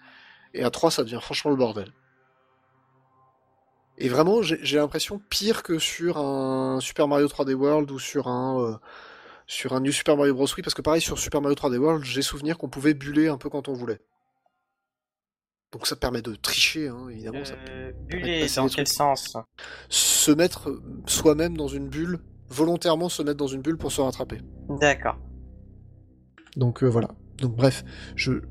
Et à 3, ça devient franchement le bordel. Et vraiment, j'ai j'ai l'impression pire que sur un Super Mario 3D World ou sur un. euh, sur un New Super Mario Bros. Wii, parce que pareil, sur Super Mario 3D World, j'ai souvenir qu'on pouvait buller un peu quand on voulait. Donc ça permet de tricher, hein, évidemment. ça Euh, de Buller, dans quel sens? Se mettre soi-même dans une bulle, volontairement se mettre dans une bulle pour se rattraper. D'accord. Donc euh, voilà. Donc bref, je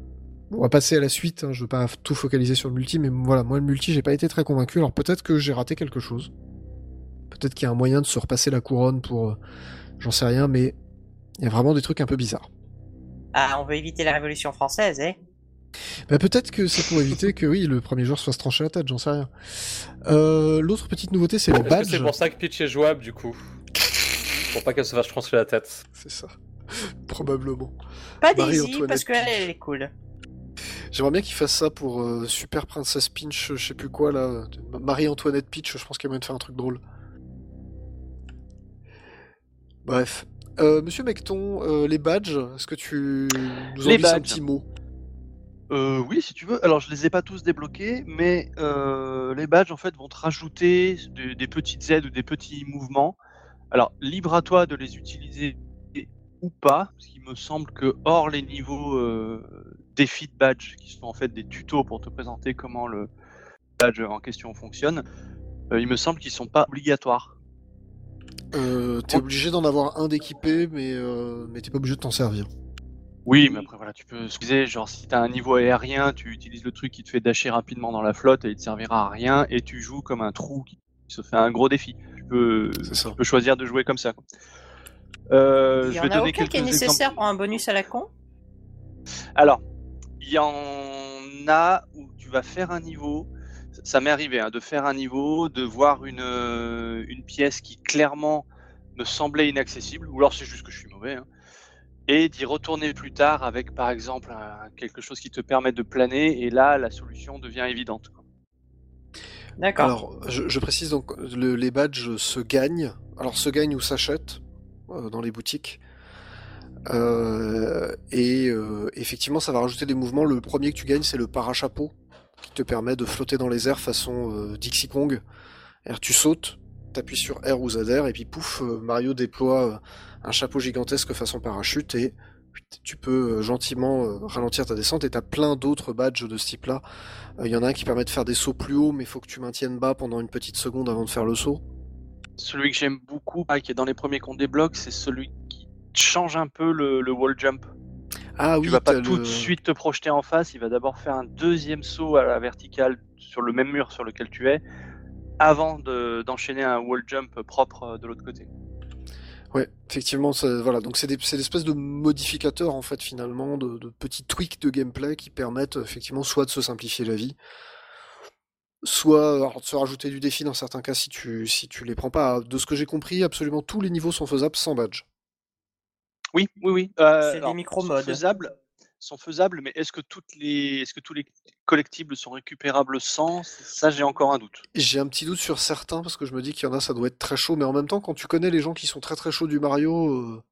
on va passer à la suite, hein, je veux pas tout focaliser sur le multi, mais voilà, moi le multi j'ai pas été très convaincu, alors peut-être que j'ai raté quelque chose. Peut-être qu'il y a un moyen de se repasser la couronne pour... euh, J'en sais rien, mais il y a vraiment des trucs un peu bizarres. Ah, on veut éviter la Révolution française, eh Bah, peut-être que c'est pour éviter que oui, le premier joueur se fasse trancher la tête, j'en sais rien. Euh, L'autre petite nouveauté, c'est que badges. c'est pour ça que Peach est jouable du coup? Pour pas qu'elle se fasse trancher la tête. C'est ça. Probablement. Pas Daisy, parce qu'elle, elle est cool. J'aimerais bien qu'il fasse ça pour euh, Super Princess Peach, je sais plus quoi là. Marie-Antoinette Peach, je pense qu'il y a moyen de faire un truc drôle. Bref. Euh, Monsieur Mecton, euh, les badges, est-ce que tu nous en Les dis un badges. petit mot? Euh, oui, si tu veux. Alors, je les ai pas tous débloqués, mais euh, les badges en fait vont te rajouter de- des petites aides ou des petits mouvements. Alors, libre à toi de les utiliser ou pas, parce qu'il me semble que hors les niveaux euh, défis de badge, qui sont en fait des tutos pour te présenter comment le badge en question fonctionne, euh, il me semble qu'ils sont pas obligatoires. Euh, T'es obligé d'en avoir un d'équipé, mais, euh, mais t'es pas obligé de t'en servir. Oui, mais après voilà, tu peux squeezer, genre si t'as un niveau aérien, tu utilises le truc qui te fait dasher rapidement dans la flotte et il te servira à rien, et tu joues comme un trou qui se fait un gros défi. Tu peux, C'est ça. tu peux choisir de jouer comme ça. quoi. Euh, Il y je en a donner aucun qui est nécessaire exemples. pour un bonus à la con? Alors, il y en a où tu vas faire un niveau. Ça m'est arrivé hein, de faire un niveau, de voir une, euh, une pièce qui clairement me semblait inaccessible, ou alors c'est juste que je suis mauvais, hein, et d'y retourner plus tard avec par exemple un- quelque chose qui te permet de planer, et là la solution devient évidente. D'accord. Alors, je, je précise donc, le- les badges se gagnent. Alors, se gagnent ou s'achètent euh, dans les boutiques. Euh, et euh, effectivement, ça va rajouter des mouvements. Le premier que tu gagnes, c'est le parachapeau, qui te permet de flotter dans les airs façon euh, Dixie Kong. Tu sautes, t'appuies sur R ou ZR, et puis pouf, euh, Mario déploie euh, un chapeau gigantesque façon parachute, et tu peux gentiment ralentir ta descente, et t'as plein d'autres badges de ce type-là. Il y en a un qui permet de faire des sauts plus haut, mais il faut que tu maintiennes bas pendant une petite seconde avant de faire le saut. Celui que j'aime beaucoup, pareil, qui est dans les premiers qu'on débloque, c'est celui qui change un peu le wall jump. Ah oui, tu vas pas tout le- de suite te projeter en face, il va d'abord faire un deuxième saut à la verticale sur le même mur sur lequel tu es, avant de- d'enchaîner un wall jump propre de l'autre côté. Ouais, effectivement, ça- voilà. Donc c'est des, l'espèce de modificateurs en fait finalement, de, de petits tweaks de gameplay qui permettent effectivement soit de se simplifier la vie, soit alors, de se rajouter du défi dans certains cas si tu si tu les prends pas. De ce que j'ai compris, absolument tous les niveaux sont faisables sans badge. Oui, oui, oui. euh, C'est des micro-modes. Sont faisables, sont faisables, mais est-ce que toutes les, est-ce que tous les collectibles sont récupérables sans? Ça, j'ai encore un doute. J'ai un petit doute sur certains parce que je me dis qu'il y en a ça doit être très chaud, mais en même temps quand tu connais les gens qui sont très très chauds du Mario, euh,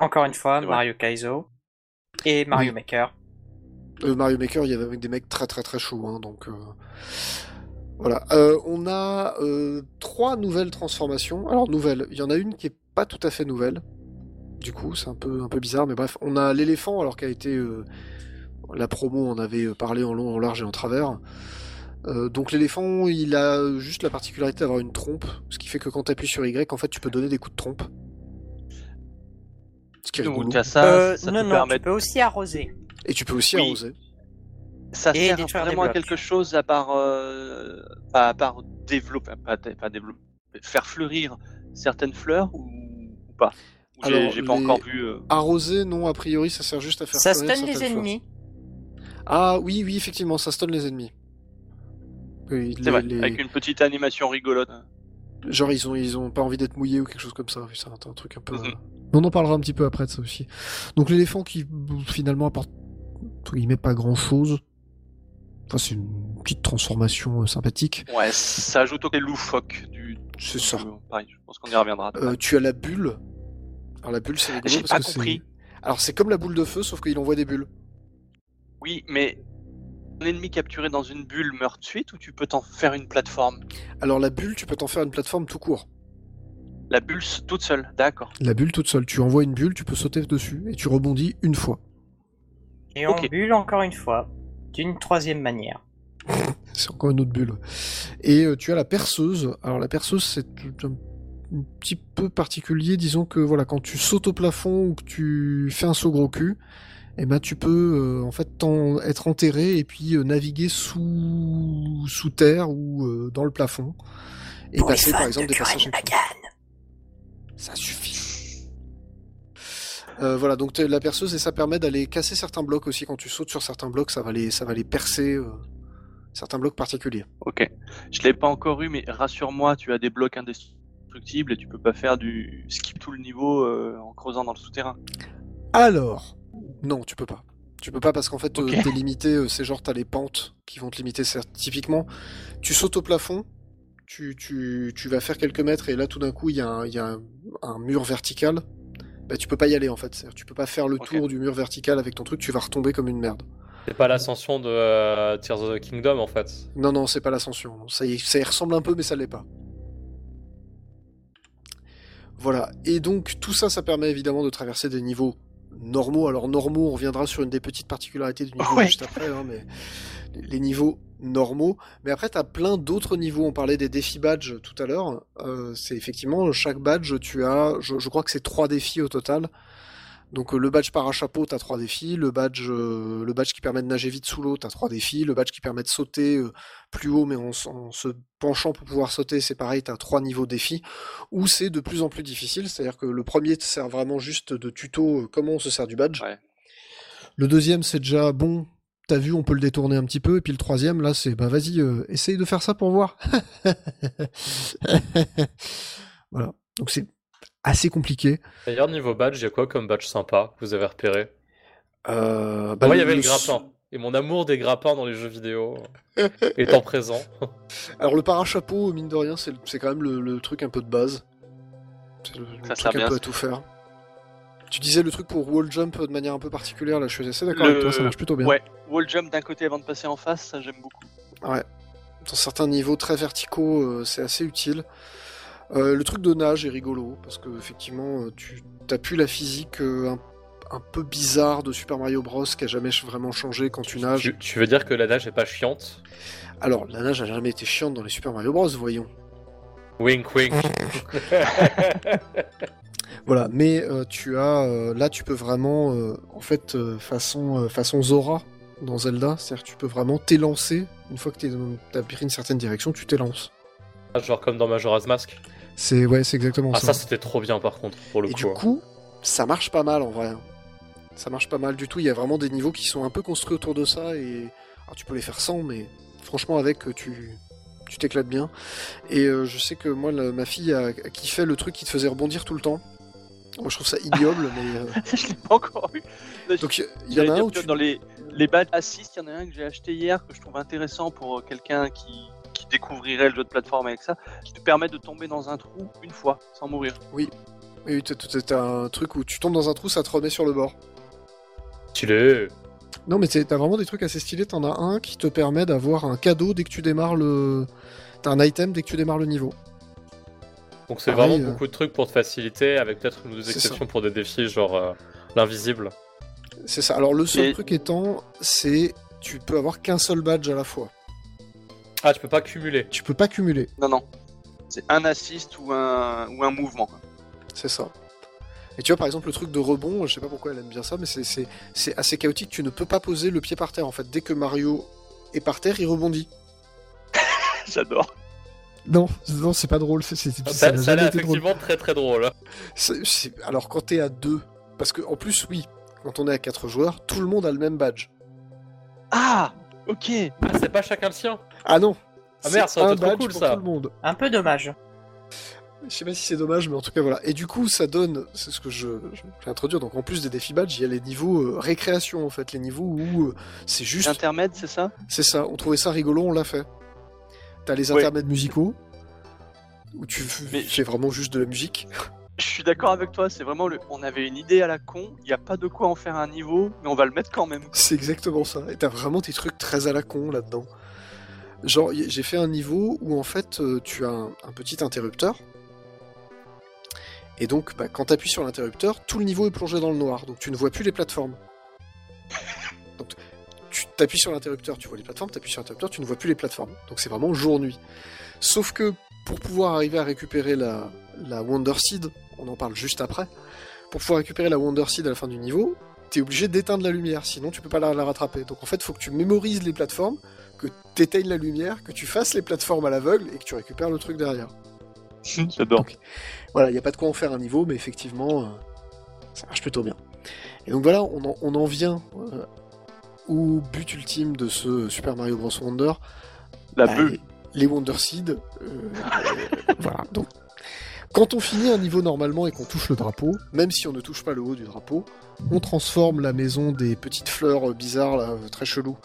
Encore une fois, C'est vrai. Mario Kaizo et Mario Oui. Maker. Euh, Mario Maker, il y avait des mecs très très très chauds, hein, donc euh, voilà. Euh, on a euh, trois nouvelles transformations. Alors nouvelles, il y en a une qui est pas tout à fait nouvelle. Du coup, c'est un peu un peu bizarre, mais bref, on a l'éléphant, alors qui a été euh, la promo, on avait parlé en long, en large et en travers. Euh, donc l'éléphant, il a juste la particularité d'avoir une trompe, ce qui fait que quand tu appuies sur Y, en fait, tu peux donner des coups de trompe. Ce qui est. Donc, ça, Euh, ça non, te non, permet tu peux aussi arroser. Et tu peux aussi Oui. arroser. Ça Et sert détruire des vraiment à blocs. quelque chose à part, euh, à part développer, pas, pas développer, faire fleurir certaines fleurs ou, ou pas? J'ai- Alors, J'ai pas les- encore vu. euh, Arroser, non, a priori, ça sert juste à faire Ça stun les ennemis. Ah oui, oui, effectivement, ça stun les ennemis. Oui, les- vrai, les- avec une petite animation rigolote. Genre ils ont ils ont pas envie d'être mouillés ou quelque chose comme ça. C'est un, un truc un peu. Mhm. euh, On en parlera un petit peu après de ça aussi. Donc l'éléphant qui finalement apporte entre guillemets pas grand chose. Enfin c'est une petite transformation euh, sympathique. Ouais, ça ajoute au côté loufoque du. C'est ça. pareil, je pense qu'on y reviendra. Euh, tu as la bulle. Alors la bulle c'est rigolo J'ai parce pas que c'est- compris. Alors c'est comme la boule de feu sauf qu'il envoie des bulles. Oui, mais un ennemi capturé dans une bulle meurt de suite ou tu peux t'en faire une plateforme? Alors la bulle tu peux t'en faire une plateforme tout court. La bulle s- toute seule, d'accord. La bulle toute seule. Tu envoies une bulle, tu peux sauter dessus et tu rebondis une fois. Et on Ok. bulle encore une fois, d'une troisième manière. C'est encore une autre bulle. Et euh, tu as la perceuse. Alors la perceuse, c'est tout un, un petit peu particulier. Disons que voilà, quand tu sautes au plafond ou que tu fais un saut gros cul, eh ben tu peux euh, en fait t'en- être enterré et puis euh, naviguer sous sous terre ou euh, dans le plafond et Pour passer par exemple de des passages. En. Ça suffit. Euh, voilà, donc la perceuse et ça permet d'aller casser certains blocs aussi. Quand tu sautes sur certains blocs, ça va les, ça va les percer euh, certains blocs particuliers. Ok. Je l'ai pas encore eu, mais rassure-moi, tu as des blocs indestructibles et tu peux pas faire du skip tout le niveau euh, en creusant dans le souterrain. Alors, non, tu peux pas. Tu peux pas parce qu'en fait, euh, Ok. t'es limité, euh, c'est genre t'as les pentes qui vont te limiter. Typiquement, tu sautes au plafond, tu, tu, tu vas faire quelques mètres et là tout d'un coup il y a, un, il y a un, un mur vertical. Bah, tu peux pas y aller en fait. Tu peux pas faire le tour du mur vertical avec ton truc, tu vas retomber comme une merde. C'est pas l'ascension de euh, Tears of the Kingdom en fait. Non, non, c'est pas l'ascension. Ça, y, ça y ressemble un peu, mais ça l'est pas. Voilà. Et donc, tout ça, ça permet évidemment de traverser des niveaux normaux. Alors, normaux, on reviendra sur une des petites particularités du niveau Ouais. juste après, hein, mais les- niveaux normaux. Mais après, tu as plein d'autres niveaux. On parlait des défis badges tout à l'heure. Euh, c'est effectivement, chaque badge, tu as, je, je crois que c'est trois défis au total. Donc euh, le badge parachapeau, t'as trois défis. Le badge, euh, le badge qui permet de nager vite sous l'eau, t'as trois défis. Le badge qui permet de sauter euh, plus haut, mais en, se penchant pour pouvoir sauter, c'est pareil, t'as trois niveaux défis. Ou c'est de plus en plus difficile, c'est-à-dire que le premier te sert vraiment juste de tuto euh, comment on se sert du badge. Ouais. Le deuxième, c'est déjà bon. t'as vu, on peut le détourner un petit peu, et puis le troisième, là, c'est bah vas-y, euh, essaye de faire ça pour voir. voilà. Donc c'est assez compliqué. D'ailleurs, niveau badge, il y a quoi comme badge sympa que vous avez repéré? Euh, bah, Moi, il y avait le le- grappin. Et mon amour des grappins dans les jeux vidéo étant présent. Alors le parachapeau, mine de rien, c'est quand même le, le truc un peu de base. C'est le, le Ça truc un bien, peu à tout faire. Tu disais le truc pour wall jump de manière un peu particulière, là je suis assez d'accord Le- avec toi, ça marche plutôt bien. Ouais, wall jump d'un côté avant de passer en face, ça j'aime beaucoup. Ouais. Dans certains niveaux très verticaux, euh, c'est assez utile. Euh, le truc de nage est rigolo, parce que effectivement, euh, tu t'appuies la physique euh, un, un peu bizarre de Super Mario Bros. qui a jamais vraiment changé quand tu nages. Tu, tu veux dire que la nage est pas chiante? Alors, la nage a jamais été chiante dans les Super Mario Bros, voyons. Wink wink. Voilà, mais euh, tu as euh, là tu peux vraiment euh, en fait euh, façon euh, façon Zora dans Zelda, c'est-à-dire que tu peux vraiment t'élancer une fois que tu as pris une certaine direction, tu t'élances. Genre comme dans Majora's Mask? C'est ouais, c'est exactement Ah, ça. ça c'était trop bien par contre, pour le Et coup. du hein. coup, ça marche pas mal en vrai. Ça marche pas mal du tout, il y a vraiment des niveaux qui sont un peu construits autour de ça et alors, tu peux les faire sans mais franchement avec euh, tu tu t'éclates bien. Et euh, je sais que moi la- ma fille a, a kiffé le truc qui te faisait rebondir tout le temps. Moi je trouve ça ignoble mais euh, je l'ai pas encore eu. donc il y, en a un où que tu dans les, les badges assist, il y en a un que j'ai acheté hier que je trouve intéressant pour quelqu'un qui, qui découvrirait le jeu de plateforme avec ça, qui te permet de tomber dans un trou une fois sans mourir. Oui, oui, t'as un truc où tu tombes dans un trou, ça te remet sur le bord. Stylé. Non, mais t'as vraiment des trucs assez stylés. T'en as un qui te permet d'avoir un cadeau dès que tu démarres le. T'as un item dès que tu démarres le niveau. Donc c'est vraiment euh, beaucoup de trucs pour te faciliter, avec peut-être une ou deux C'est exceptions pour des défis, genre euh, l'invisible. C'est ça. Alors le seul Et- truc étant, c'est tu peux avoir qu'un seul badge à la fois. Ah, tu peux pas cumuler. Tu peux pas cumuler. Non, non. C'est un assist ou un, ou un mouvement. C'est ça. Et tu vois, par exemple, le truc de rebond, je sais pas pourquoi elle aime bien ça, mais c'est- c'est c'est assez chaotique. Tu ne peux pas poser le pied par terre. En fait, dès que Mario est par terre, il rebondit. J'adore. Non, non, c'est pas drôle. c'est- c'est- Ça, ça ça a été drôle. effectivement très très drôle. hein. Alors quand t'es à deux, parce que en plus oui, quand on est à quatre joueurs, tout le monde a le même badge. Ah Ok Ah, c'est pas chacun le sien. Ah non. Ah merde, c'est ça aurait un été trop badge cool, pour ça. tout le monde. Un peu dommage. Je sais pas si c'est dommage, mais en tout cas voilà. Et du coup, ça donne, c'est ce que je, je vais introduire. Donc en plus des défis badge, il y a les niveaux euh, récréation en fait, les niveaux où euh, c'est juste, Intermède, c'est ça? C'est ça. On trouvait ça rigolo, on l'a fait. T'as les Ouais. intermèdes musicaux où tu Mais- fais vraiment juste de la musique. Je suis d'accord avec toi, c'est vraiment le. On avait une idée à la con, il n'y a pas de quoi en faire un niveau, mais on va le mettre quand même. C'est exactement ça. Et t'as vraiment des trucs très à la con là-dedans. Genre, j'ai fait un niveau où en fait euh, tu as un, petit interrupteur. Et donc, bah, quand t'appuies sur l'interrupteur, tout le niveau est plongé dans le noir. Donc tu ne vois plus les plateformes. Donc tu t'appuies sur l'interrupteur, tu vois les plateformes, t'appuies sur l'interrupteur, tu ne vois plus les plateformes. Donc c'est vraiment jour-nuit. Sauf que pour pouvoir arriver à récupérer la, la Wonder Seed, on en parle juste après, pour pouvoir récupérer la Wonder Seed à la fin du niveau, t'es obligé d'éteindre la lumière, sinon tu peux pas la, la rattraper. Donc en fait, faut que tu mémorises les plateformes, que t'éteignes la lumière, que tu fasses les plateformes à l'aveugle et que tu récupères le truc derrière. J'adore. Voilà, il n'y a pas de quoi en faire un niveau, mais effectivement, euh, ça marche plutôt bien. Et donc voilà, on en, on en vient euh, au but ultime de ce Super Mario Bros. Wonder. La Bah, les- Les Wonder Seed. euh, voilà, donc. Quand on finit un niveau normalement et qu'on touche le drapeau, même si on ne touche pas le haut du drapeau, on transforme la maison des petites fleurs euh, bizarres, là, euh, très chelou,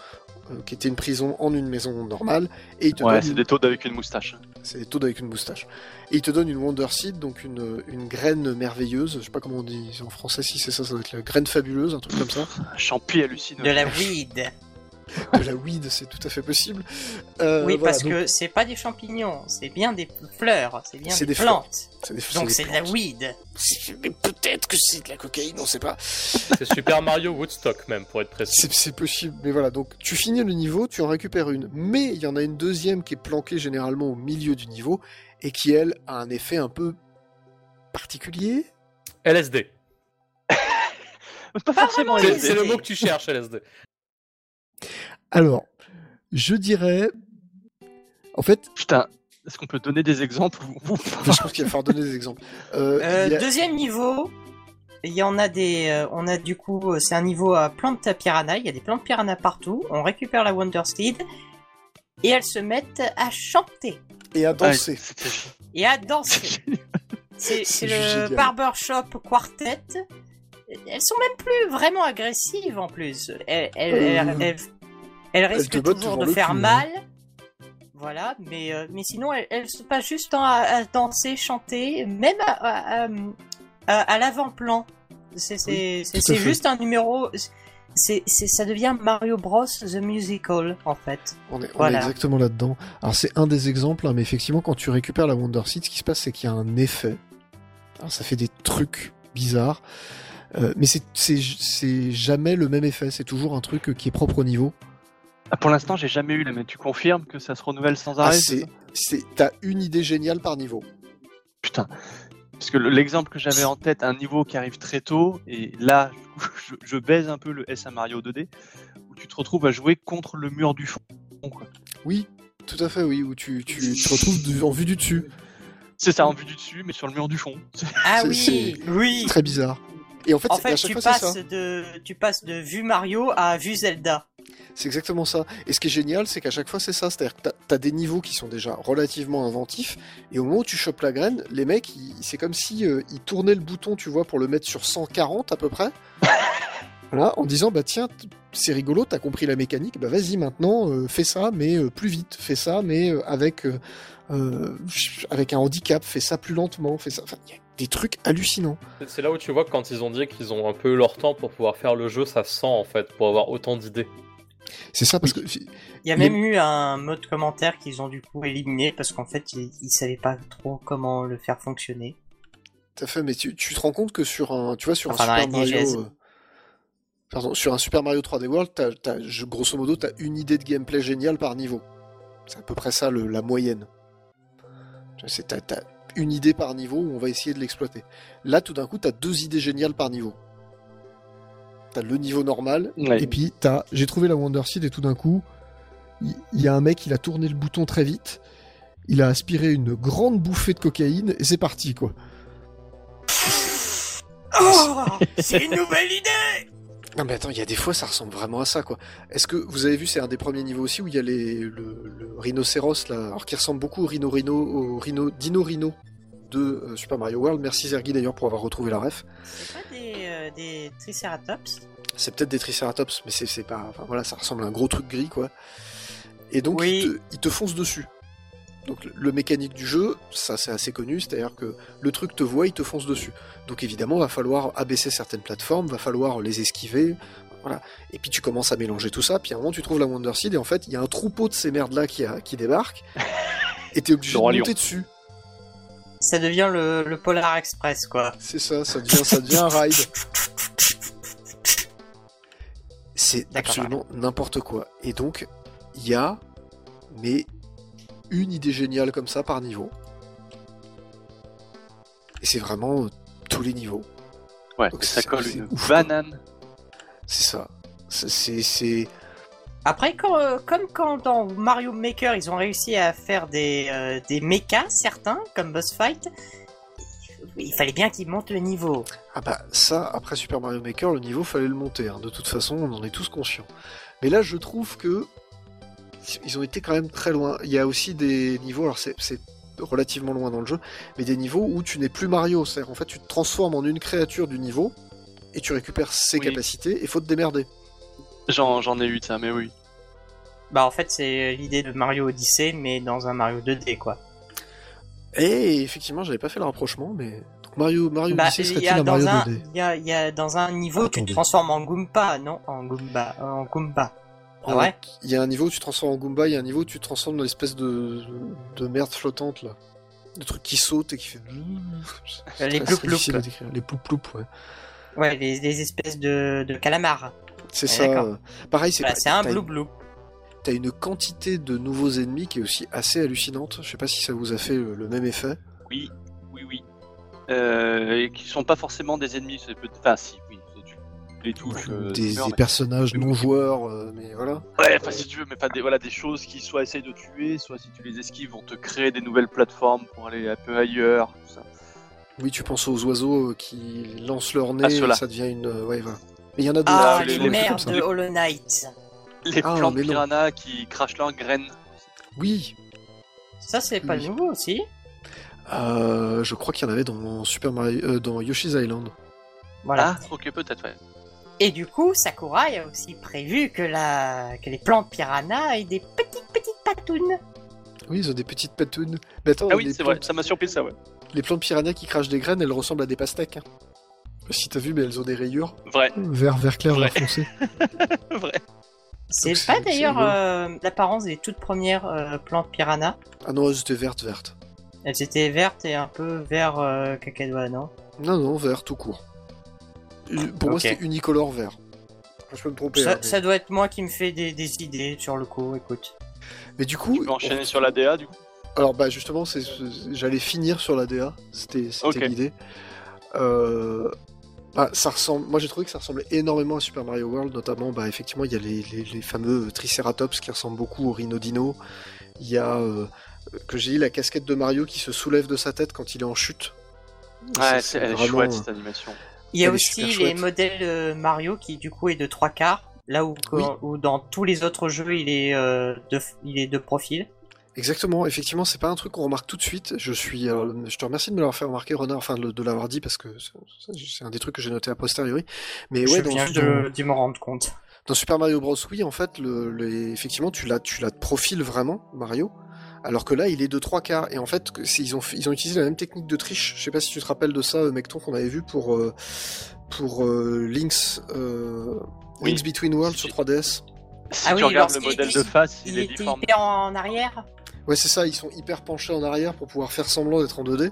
euh, qui était une prison, en une maison normale, et il te Ouais, donne c'est une- des taudes avec une moustache. c'est des taudes avec une moustache. Et il te donne une Wonder Seed, donc une, une graine merveilleuse. Je sais pas comment on dit en français, si c'est ça, ça doit être la graine fabuleuse, un truc comme ça. Un champi hallucinant. De la weed. De la weed, c'est tout à fait possible. Euh, oui, voilà, parce donc que c'est pas des champignons, c'est bien des fleurs, c'est bien des, plantes. des- Donc c'est de la weed. Mais peut-être que c'est de la cocaïne, on sait pas. C'est Super Mario Woodstock même, pour être précis. C'est c'est possible, mais voilà. Donc tu finis le niveau, tu en récupères une. Mais il y en a une deuxième qui est planquée généralement au milieu du niveau et qui, elle, a un effet un peu particulier. LSD. Pas forcément c'est le mot que tu cherches, LSD. Alors, je dirais. En fait, Putain, est-ce qu'on peut donner des exemples ou- je pense qu'il va falloir donner des exemples. Euh, Euh, a- Deuxième niveau, il y en a des, euh, on a du coup, c'est un niveau à plantes piranha. Il y a des plantes piranha partout. On récupère la Wonder Seed et elles se mettent à chanter Et à danser. et à danser. C'est le barbershop quartet. Elles sont même plus vraiment agressives en plus. Elles, elles, Euh, elles- elles- elles risquent toujours de faire cul, hein. mal. Voilà, mais, euh, mais sinon elles, se passent juste à, à danser, chanter, même à, à, à- à l'avant-plan. C'est juste un numéro. C'est ça devient Mario Bros the Musical en fait. On est, on est Voilà. exactement là-dedans. Alors c'est un des exemples, hein, mais effectivement, quand tu récupères la Wonder Seed, ce qui se passe, c'est qu'il y a un effet. Alors ça fait des trucs bizarres, euh, mais c'est- jamais le même effet. C'est toujours un truc qui est propre au niveau. Ah, pour l'instant, j'ai jamais eu la mais tu confirmes que ça se renouvelle sans Ah, arrêt c'est t'as une idée géniale par niveau. Putain. Parce que le- l'exemple que j'avais en tête, un niveau qui arrive très tôt, et là, je, je baise un peu le S à Mario 2D, où tu te retrouves à jouer contre le mur du fond. quoi. Oui, tout à fait, oui, où tu, tu, te retrouves en vue du dessus. C'est ça, en vue du dessus, mais sur le mur du fond. Ah oui, oui. C'est très bizarre. Et en fait, En c'est- à fait, chaque tu fois, c'est ça. passes de, tu passes de vue Mario à vue Zelda. C'est exactement ça. Et ce qui est génial, c'est qu'à chaque fois, c'est ça. C'est-à-dire que t'as as des niveaux qui sont déjà relativement inventifs, et au moment où tu chopes la graine, les mecs, c'est comme si euh, ils tournaient le bouton, tu vois, pour le mettre sur 140 à peu près. voilà, en disant, bah tiens, c'est rigolo, t'as compris la mécanique, bah vas-y maintenant, euh, fais ça, mais euh, plus vite, fais ça, mais avec, avec un handicap, fais ça plus lentement, fais ça. Enfin, il y a des trucs hallucinants. C'est- là où tu vois que quand ils ont dit qu'ils ont un peu leur temps pour pouvoir faire le jeu, ça se sent en fait, pour avoir autant d'idées. C'est ça parce que Il y a Mais- même eu un mode commentaire qu'ils ont du coup éliminé parce qu'en fait ils, ils savaient pas trop comment le faire fonctionner. Tout à fait, mais tu, tu te rends compte que sur un, tu vois, sur Enfin, un Super Mario, euh, pardon, sur un Super Mario 3D World, t'as, t'as- grosso modo, t'as une idée de gameplay géniale par niveau. C'est à peu près ça le- la moyenne. T'as, t'as une idée par niveau où on va essayer de l'exploiter. Là, tout d'un coup, t'as deux idées géniales par niveau. T'as le niveau normal, Ouais. et puis t'as, j'ai trouvé la Wonder Seed et tout d'un coup, il il y, a un mec, il a tourné le bouton très vite, il a aspiré une grande bouffée de cocaïne et c'est parti quoi. Oh, c'est une nouvelle idée. Non mais attends, il y a des fois ça ressemble vraiment à ça quoi. Est-ce que vous avez vu c'est un des premiers niveaux aussi où il y a les, le, le rhinocéros là, alors qui ressemble beaucoup au Rhino Rhino, au Rhino Dino Rhino de euh, Super Mario World. Merci Zergi d'ailleurs pour avoir retrouvé la ref. C'est pas des, euh, des Triceratops? C'est peut-être des Triceratops, mais c'est pas, enfin voilà, ça ressemble à un gros truc gris quoi. Et donc Oui. il, te, il te fonce dessus. Donc le, mécanique du jeu, ça c'est assez connu, c'est-à-dire que le truc te voit, il te fonce dessus. Donc évidemment, va falloir abaisser certaines plateformes, va falloir les esquiver, voilà. Et puis tu commences à mélanger tout ça, puis à un moment tu trouves la Wonder Seed et en fait il y a un troupeau de ces merdes là qui, a- qui débarquent, et t'es obligé de monter dessus. Ça devient le, le Polar Express quoi. C'est ça, ça devient, ça devient un ride. C'est absolument n'importe quoi. Et donc, il y a, mais, une idée géniale comme ça par niveau. Et c'est vraiment euh, tous les niveaux. Ouais, Donc ça colle une ouf, banane. C'est ça. C'est- C'est. c'est- Après, quand, euh, comme quand dans Mario Maker, ils ont réussi à faire des, euh, des mechas, certains, comme Boss Fight, il fallait bien qu'ils montent le niveau. Ah bah ça, après Super Mario Maker, le niveau fallait le monter. hein. De toute façon, on en est tous conscients. Mais là, je trouve que ils ont été quand même très loin. Il y a aussi des niveaux, alors c'est relativement loin dans le jeu, mais des niveaux où tu n'es plus Mario. C'est-à-dire en fait, tu te transformes en une créature du niveau et tu récupères ses Oui. capacités et faut te démerder. J'en j'en ai eu ça, mais oui. Bah en fait, c'est l'idée de Mario Odyssey, mais dans un Mario 2D quoi. Et effectivement, j'avais pas fait le rapprochement, mais donc Mario Mario Bah, Odyssey il serait-il y a un dans Mario un, 2D il y a, il y a dans un niveau, tu te transformes en Goomba, non? En Goomba, en Goomba. Ah ouais Il y a un niveau où tu te transformes en Goomba, il y a un niveau où tu te transformes dans l'espèce de, de merde flottante là. Le truc qui saute et qui fait. Les ploup. Les ploup ouais. Ouais, les, les espèces de, de calamars. C'est Ouais, ça. Pareil, c'est Voilà, pas- c'est un blue. T'as une quantité de nouveaux ennemis qui est aussi assez hallucinante. Je sais pas si ça vous a fait le, le même effet. Oui, oui, oui. Euh, et qui sont pas forcément des ennemis, Enfin, si, oui, les touches. euh, des, tu meurs, des mais- personnages non joueurs, euh, mais voilà. Ouais, enfin, si tu veux, mais pas des, voilà, des choses qui soit essayent de tuer, soit si tu les esquives, vont te créer des nouvelles plateformes pour aller un peu ailleurs, tout ça. Oui, tu penses aux oiseaux euh, qui lancent leur nez Ah, ceux-là. et ça devient une. euh, Ouais, voilà. Mais il y en a d'autres. Ah, les- les, mères de Hollow Knight. Les Ah, plantes mais non. piranha qui crachent leurs graines. Oui, Ça, c'est pas nouveau aussi. euh, je crois qu'il y en avait dans Super Mario, euh, dans Yoshi's Island. Voilà. Ah, ok, peut-être, ouais. Et du coup, Sakurai a aussi prévu que, la... que les plantes piranha aient des petites, petites patounes. Oui, ils ont des petites patounes. Mais attends, Ah oui, c'est vrai, ça m'a surpris ça, ouais. les plantes piranha qui crachent des graines, elles ressemblent à des pastèques. hein. Si t'as vu, mais elles ont des rayures. Vrai, Vert, vert clair, vert foncé. vrai. C'est pas d'ailleurs euh, l'apparence des toutes premières euh, plantes piranha. Ah non, elles étaient vertes, vertes. Elles étaient vertes et un peu vert euh, cacadois, non? Non, non, vert tout court. Pour moi, c'était unicolore vert. Je peux me tromper. ça, hein, mais- ça doit être moi qui me fais des, des idées sur le coup, écoute. Mais du coup, Tu peux enchaîner on- sur la DA, du coup. alors bah justement, c'est, c'est- j'allais finir sur la DA. C'était, c'était l'idée. Euh, bah, ça ressemble. Moi, j'ai trouvé que ça ressemblait énormément à Super Mario World, notamment. Bah, effectivement, il y a les, les- les fameux Triceratops qui ressemblent beaucoup au Rhinodino. Il y a, euh, que j'ai dit, la casquette de Mario qui se soulève de sa tête quand il est en chute. Ça, Ouais, c'est, elle est vraiment, chouette euh, cette animation. Il y a aussi les modèles euh, Mario qui du coup est de trois quarts, là où, Oui. où dans tous les autres jeux il est, euh, de, il est de profil. Exactement, effectivement, c'est pas un truc qu'on remarque tout de suite. Je suis, euh, je te remercie de me l'avoir fait remarquer, Renard, enfin de, de l'avoir dit parce que c'est un des trucs que j'ai noté a posteriori. Mais ouais, Je viens dans- de, de me rendre compte. dans Super Mario Bros, oui, en fait, le, le- effectivement, tu l'as, tu l'as de profil vraiment, Mario. Alors que là, il est de trois quarts. Et en fait, ils ont, fait- ils ont utilisé la même technique de triche. Je sais pas si tu te rappelles de ça, euh, Mecton, qu'on avait vu pour, euh, pour euh, Link's, euh, Oui. Link's Between Worlds sur 3DS. Si Ah tu oui, regardes le modèle était- de face, il, Il est était difforme. hyper en arrière. Ouais, c'est ça, ils sont hyper penchés en arrière pour pouvoir faire semblant d'être en 2D.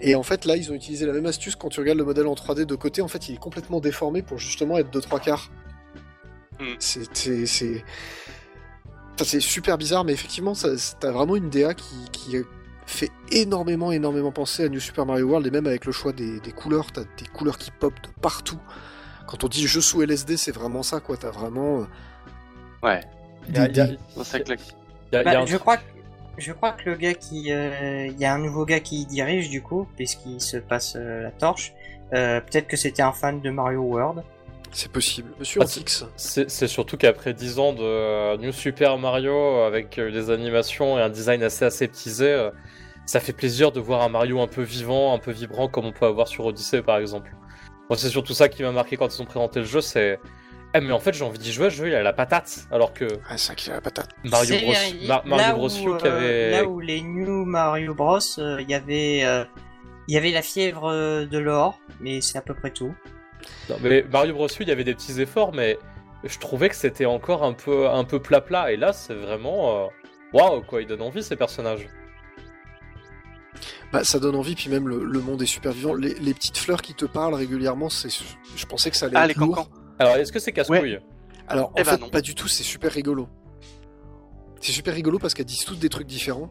Et en fait, là, ils ont utilisé la même astuce quand tu regardes le modèle en 3D de côté. En fait, il est complètement déformé pour justement être de 3 quarts. Hmm. C'est. C'est- c'est- Enfin, c'est super bizarre, mais effectivement, t'as vraiment une DA qui, qui fait énormément, énormément penser à New Super Mario World, et même avec le choix des, des couleurs, t'as des couleurs qui pop de partout. Quand on dit jeu sous LSD, c'est vraiment ça, quoi. T'as vraiment. euh, Ouais, y a- y a- y a- Bah, un je truc- crois que je crois que le gars qui euh, il y a un nouveau gars qui y dirige du coup puisqu'il se passe euh, la torche. Euh, Peut-être que c'était un fan de Mario World. C'est possible. Monsieur Ah, Antix. C'est surtout qu'après 10 ans de euh, New Super Mario avec euh, des animations et un design assez aseptisé, euh, ça fait plaisir de voir un Mario un peu vivant, un peu vibrant comme on peut avoir sur Odyssey par exemple. Moi c'est surtout ça qui m'a marqué quand ils ont présenté le jeu, c'est eh mais en fait j'ai envie d'y jouer, ce jeu il a la patate, alors que Ah, c'est ça qui a la patate. Mario Bros. Mar- Mario Bros où, qui avait là où les New Mario Bros, euh, il y avait euh, il y avait la fièvre de l'or, mais c'est à peu près tout. Non, mais Mario Bros il y avait des petits efforts, mais je trouvais que c'était encore un peu un peu plat plat. Et là, c'est vraiment euh, waouh quoi, il donne envie ces personnages. Bah, ça donne envie, puis même le, le monde est super vivant. Les, les petites fleurs qui te parlent régulièrement, c'est, je pensais que ça allait Ah, être les lourd. cancans. Alors, est-ce que c'est casse-couille Alors, en Eh ben fait, pas du tout, c'est super rigolo. C'est super rigolo parce qu'elles disent toutes des trucs différents.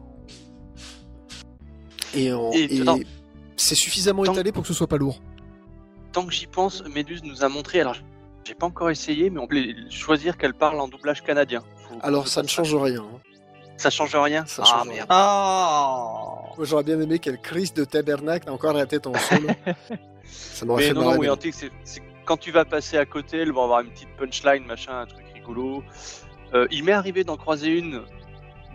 Et, en- Et, c'est suffisamment Tant- étalé pour que ce soit pas lourd. Tant que j'y pense, Méduse nous a montré, alors j'ai pas encore essayé, mais on peut choisir qu'elle parle en doublage canadien. Faut- Alors, ça ne change rien. hein. Ça change rien Ça Ah change merde. Oh Moi, j'aurais bien aimé qu'elle crise de tabernacle a encore la tête en solo. ça m'aurait Mais fait non, marrer. non, oui, mais- Antique, c'est c'est quand tu vas passer à côté, elle va avoir une petite punchline, machin, un truc rigolo. Euh, il m'est arrivé d'en croiser une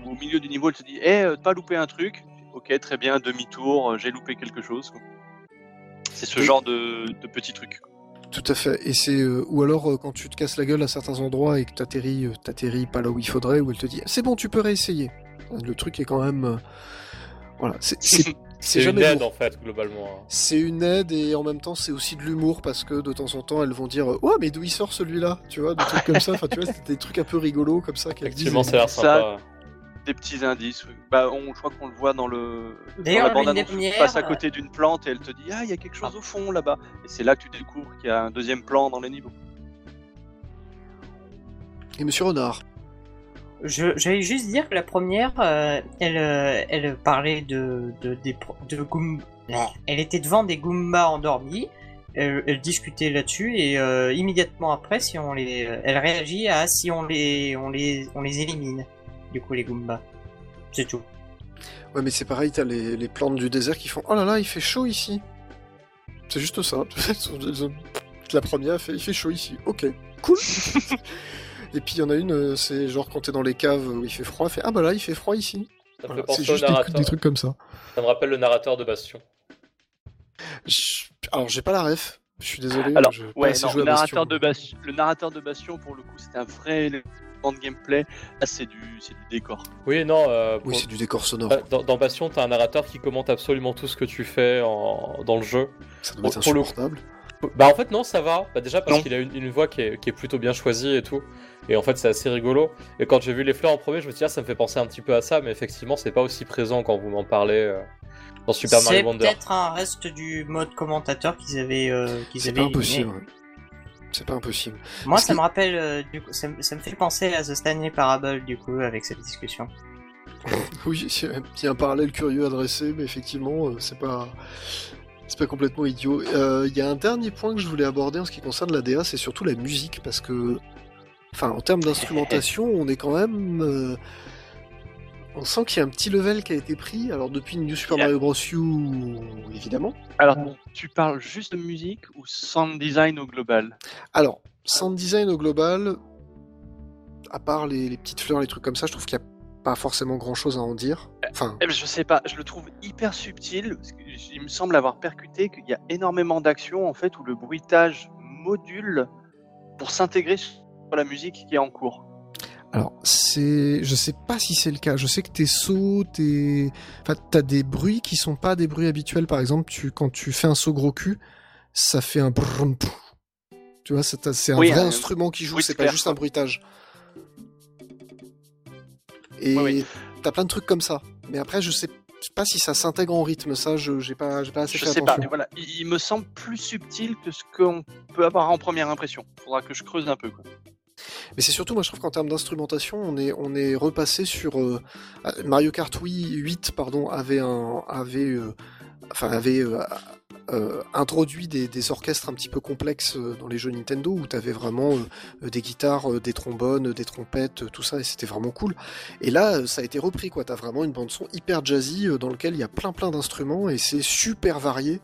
où au milieu du niveau, elle te dit Eh, euh, pas loupé un truc Ok, très bien, demi-tour, euh, j'ai loupé quelque chose. C'est ce Et- genre de, de petits trucs. Tout à fait. Et c'est euh, ou alors euh, quand tu te casses la gueule à certains endroits et que t'atterris, euh, t'atterris pas là où il faudrait, où elle te dit c'est bon, tu peux réessayer. Le truc est quand même, euh, voilà, c'est c'est- c'est C'est une aide lourd. en fait, globalement. hein. C'est une aide et en même temps c'est aussi de l'humour parce que de temps en temps elles vont dire ouais mais d'où il sort celui-là tu vois des trucs comme ça enfin tu vois c'est des trucs un peu rigolos comme ça qu'elles disent Effectivement, ça a l'air Ça- sympa. Des petits indices. oui. Bah, on, je crois qu'on le voit dans le. dans D'ailleurs, la bande l'une des annonce, où tu passes à côté d'une plante et elle te dit Ah, il y a quelque Ah. chose au fond là-bas. Et c'est là que tu découvres qu'il y a un deuxième plan dans les niveaux. et Monsieur Renard Je j'allais juste dire que la première, euh, elle euh, elle parlait de de des de Goom- Elle était devant des Goombas endormis. Elle, elle discutait là-dessus et euh, immédiatement après, si on les, elle réagit à si on les on les on les élimine. Du coup, les Goombas. C'est tout. Ouais, mais c'est pareil, t'as les, les plantes du désert qui font Oh là là, il fait chaud ici. C'est juste ça. La première fait Il fait chaud ici. Ok, cool. Et puis il y en a une, euh, c'est genre quand t'es dans les caves où il fait froid, elle fait Ah bah là, il fait froid ici. Ça me Voilà, C'est juste des, narrateur. des trucs comme ça. Ça me rappelle le narrateur de Bastion. Je- Alors, j'ai pas la ref. Je suis désolé. Alors, ouais, non, le à narrateur, Bastion. de Bastion, le narrateur de Bastion, pour le coup, c'était un vrai de gameplay. Là, c'est du, c'est du décor. Oui, non. euh, Oui, c'est du décor sonore. bah, dans, dans Bastion, t'as un narrateur qui commente absolument tout ce que tu fais en- dans le jeu. Ça doit être pour- pour le- insupportable. Bah en fait non ça va, bah, déjà parce Non. qu'il a une, une voix qui est, qui est plutôt bien choisie et tout, et en fait c'est assez rigolo, et quand j'ai vu les fleurs en premier je me suis dit ah, ça me fait penser un petit peu à ça, mais effectivement c'est pas aussi présent quand vous m'en parlez euh, dans Super C'est Mario Wonder. peut-être un reste du mode commentateur qu'ils avaient, euh, qu'ils C'est avaient pas impossible. C'est pas impossible. Moi, Parce ça que- me rappelle, euh, du coup, ça, me- ça me fait penser à The Stanley Parable, du coup, avec cette discussion. Oui, il y a- il y a un parallèle curieux à dresser, mais effectivement, euh, c'est pas. C'est pas complètement idiot. Euh, Il y a un dernier point que je voulais aborder en ce qui concerne la DA, c'est surtout la musique, parce que. Enfin, en termes d'instrumentation, on est quand même. Euh, On sent qu'il y a un petit level qui a été pris. Alors, depuis New Super Mario Bros. U, évidemment. Alors, tu parles juste de musique ou sound design au global Alors, sound design au global, à part les, les petites fleurs, les trucs comme ça, je trouve qu'il n'y a pas forcément grand chose à en dire. Enfin, Eh ben, Je sais pas, je le trouve hyper subtil. Parce que il me semble avoir percuté qu'il y a énormément d'actions en fait où le bruitage module pour s'intégrer sur la musique qui est en cours. Alors, c'est. Je sais pas si c'est le cas. Je sais que tes sauts, tes. Enfin, t'as des bruits qui sont pas des bruits habituels. Par exemple, tu... quand tu fais un saut gros cul, ça fait un. brum. Tu vois, c'est un Oui, vrai un instrument qui joue, bruit c'est pas clair, juste un bruitage. Et Oui, oui. t'as plein de trucs comme ça. Mais après, je sais pas si ça s'intègre en rythme. Ça, je j'ai pas, j'ai pas assez Je fait sais pas, attention. mais voilà, il, il me semble plus subtil que ce qu'on peut avoir en première impression. Faudra que je creuse un peu. Quoi. Mais c'est surtout, moi je trouve qu'en termes d'instrumentation, on est, on est repassé sur euh, Mario Kart Wii 8, pardon, avait un, avait, euh, enfin avait euh, introduit des, des orchestres un petit peu complexes dans les jeux Nintendo où t'avais vraiment euh, des guitares, des trombones, des trompettes, tout ça, et c'était vraiment cool. Et là, ça a été repris, quoi. T'as vraiment une bande son hyper jazzy dans lequel il y a plein plein d'instruments et c'est super varié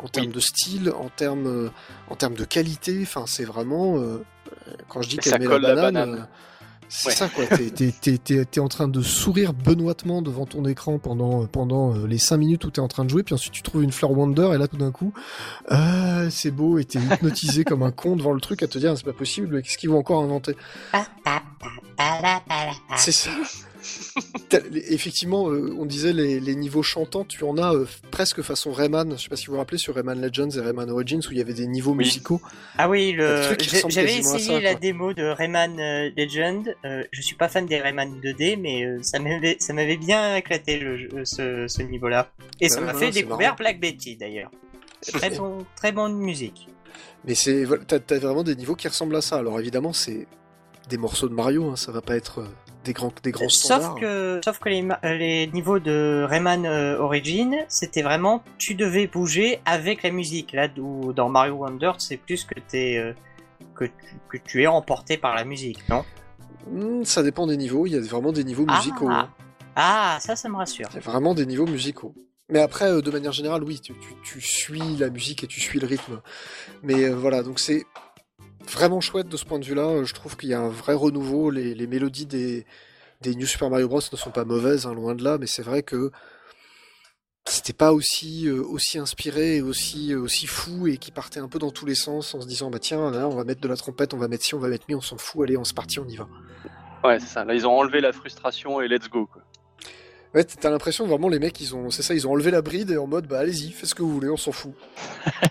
en termes de style, en termes, en termes de qualité. Enfin, c'est vraiment. Euh, quand je dis qu'elle met colle la la banane, banane. euh, c'est Ouais. ça quoi. T'es, t'es- t'es- t'es- t'es en train de sourire benoîtement devant ton écran pendant, pendant euh, les 5 minutes où t'es en train de jouer, puis ensuite tu trouves une fleur Wonder et là tout d'un coup, ah, c'est beau et t'es hypnotisé comme un con devant le truc à te dire c'est pas possible, qu'est-ce qu'ils vont encore inventer? C'est ça. Effectivement, euh, on disait les, les niveaux chantants, tu en as euh, presque façon Rayman. Je sais pas si vous vous rappelez sur Rayman Legends et Rayman Origins où il y avait des niveaux Oui. musicaux. Ah oui, le... j'avais essayé ça, la quoi. démo de Rayman euh, Legend. Euh, je suis pas fan des Rayman 2D, mais euh, ça m'avait bien éclaté le euh, ce, ce niveau-là. Et ça Ouais, m'a fait découvrir marrant. Black Betty d'ailleurs. Très bon, très bonne musique. Mais c'est t'as, t'as vraiment des niveaux qui ressemblent à ça. Alors évidemment, c'est des morceaux de Mario, hein, ça va pas être euh, des grands, des grands standards. Sauf que, sauf que les, euh, les niveaux de Rayman euh, Origin, c'était vraiment tu devais bouger avec la musique. Là, où dans Mario Wonder, c'est plus que t'es euh, que, tu, que tu es emporté par la musique, non? Hmm, ça dépend des niveaux. Il y a vraiment des niveaux Ah. musicaux. hein. Ah, ça, ça me rassure. Il y a vraiment des niveaux musicaux. Mais après, euh, de manière générale, oui, tu, tu- tu suis la musique et tu suis le rythme. Mais voilà, donc c'est vraiment chouette de ce point de vue-là. Euh, Je trouve qu'il y a un vrai renouveau. Les, les mélodies des, des New Super Mario Bros ne sont pas mauvaises, hein, loin de là, mais c'est vrai que c'était pas aussi euh, aussi inspiré et aussi euh, aussi fou et qui partait un peu dans tous les sens en se disant bah tiens là on va mettre de la trompette on va mettre ci on va mettre mi on s'en fout allez on se parti on y va Ouais, c'est ça. Là, ils ont enlevé la frustration et let's go. Quoi. Ouais, t'as l'impression vraiment les mecs ils ont c'est ça ils ont enlevé la bride et en mode bah allez-y faites ce que vous voulez on s'en fout.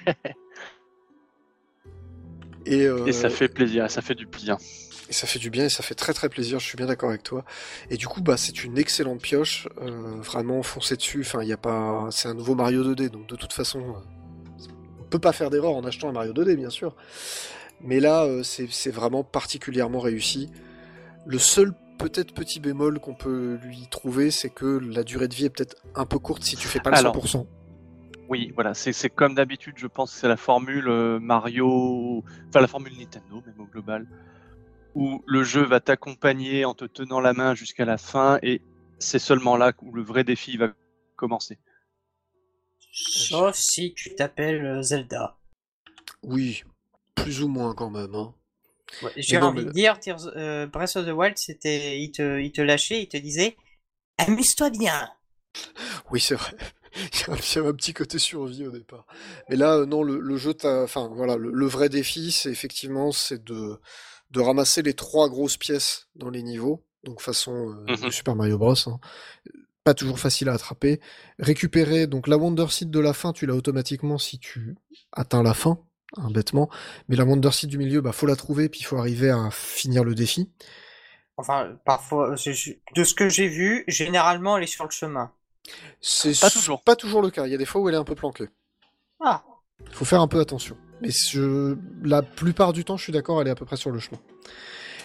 et, euh, Et ça fait plaisir, ça fait du bien. et ça fait du bien et ça fait très très plaisir. Je suis bien d'accord avec toi. Et du coup bah c'est une excellente pioche euh, vraiment foncez dessus. Enfin il y a pas c'est un nouveau Mario 2D donc de toute façon euh, on peut pas faire d'erreur en achetant un Mario 2D bien sûr. Mais là euh, c'est c'est vraiment particulièrement réussi. Le seul peut-être petit bémol qu'on peut lui trouver, c'est que la durée de vie est peut-être un peu courte si tu fais pas le Alors. 100%. Oui, voilà, c'est comme d'habitude, je pense que c'est la formule euh, Mario, enfin la formule Nintendo, même au global, où le jeu va t'accompagner en te tenant la main jusqu'à la fin et c'est seulement là où le vrai défi va commencer. Sauf si tu t'appelles euh, Zelda. Oui, plus ou moins quand même. Hein. Ouais, J'ai envie mais- de dire, Tears- euh, Breath of the Wild, c'était, il te, il te lâchait, il te disait, amuse-toi bien. Oui, c'est vrai. Il y a un- petit côté survie au départ. Mais là, euh, non, le, le jeu, enfin voilà, le, le vrai défi, c'est effectivement, c'est de, de ramasser les trois grosses pièces dans les niveaux, donc façon euh, de Super Mario Bros. hein. Pas toujours facile à attraper. Récupérer, donc la Wonder Seed de la fin, tu l'as automatiquement si tu atteins la fin, hein, bêtement. Mais la Wonder Seed du milieu, bah faut la trouver, puis il faut arriver à finir le défi. Enfin, parfois, de ce que j'ai vu, généralement, elle est sur le chemin. C'est Pas toujours. pas toujours le cas. Il y a des fois où elle est un peu planquée. Ah, faut faire un peu attention. Mais je... la plupart du temps, je suis d'accord, elle est à peu près sur le chemin.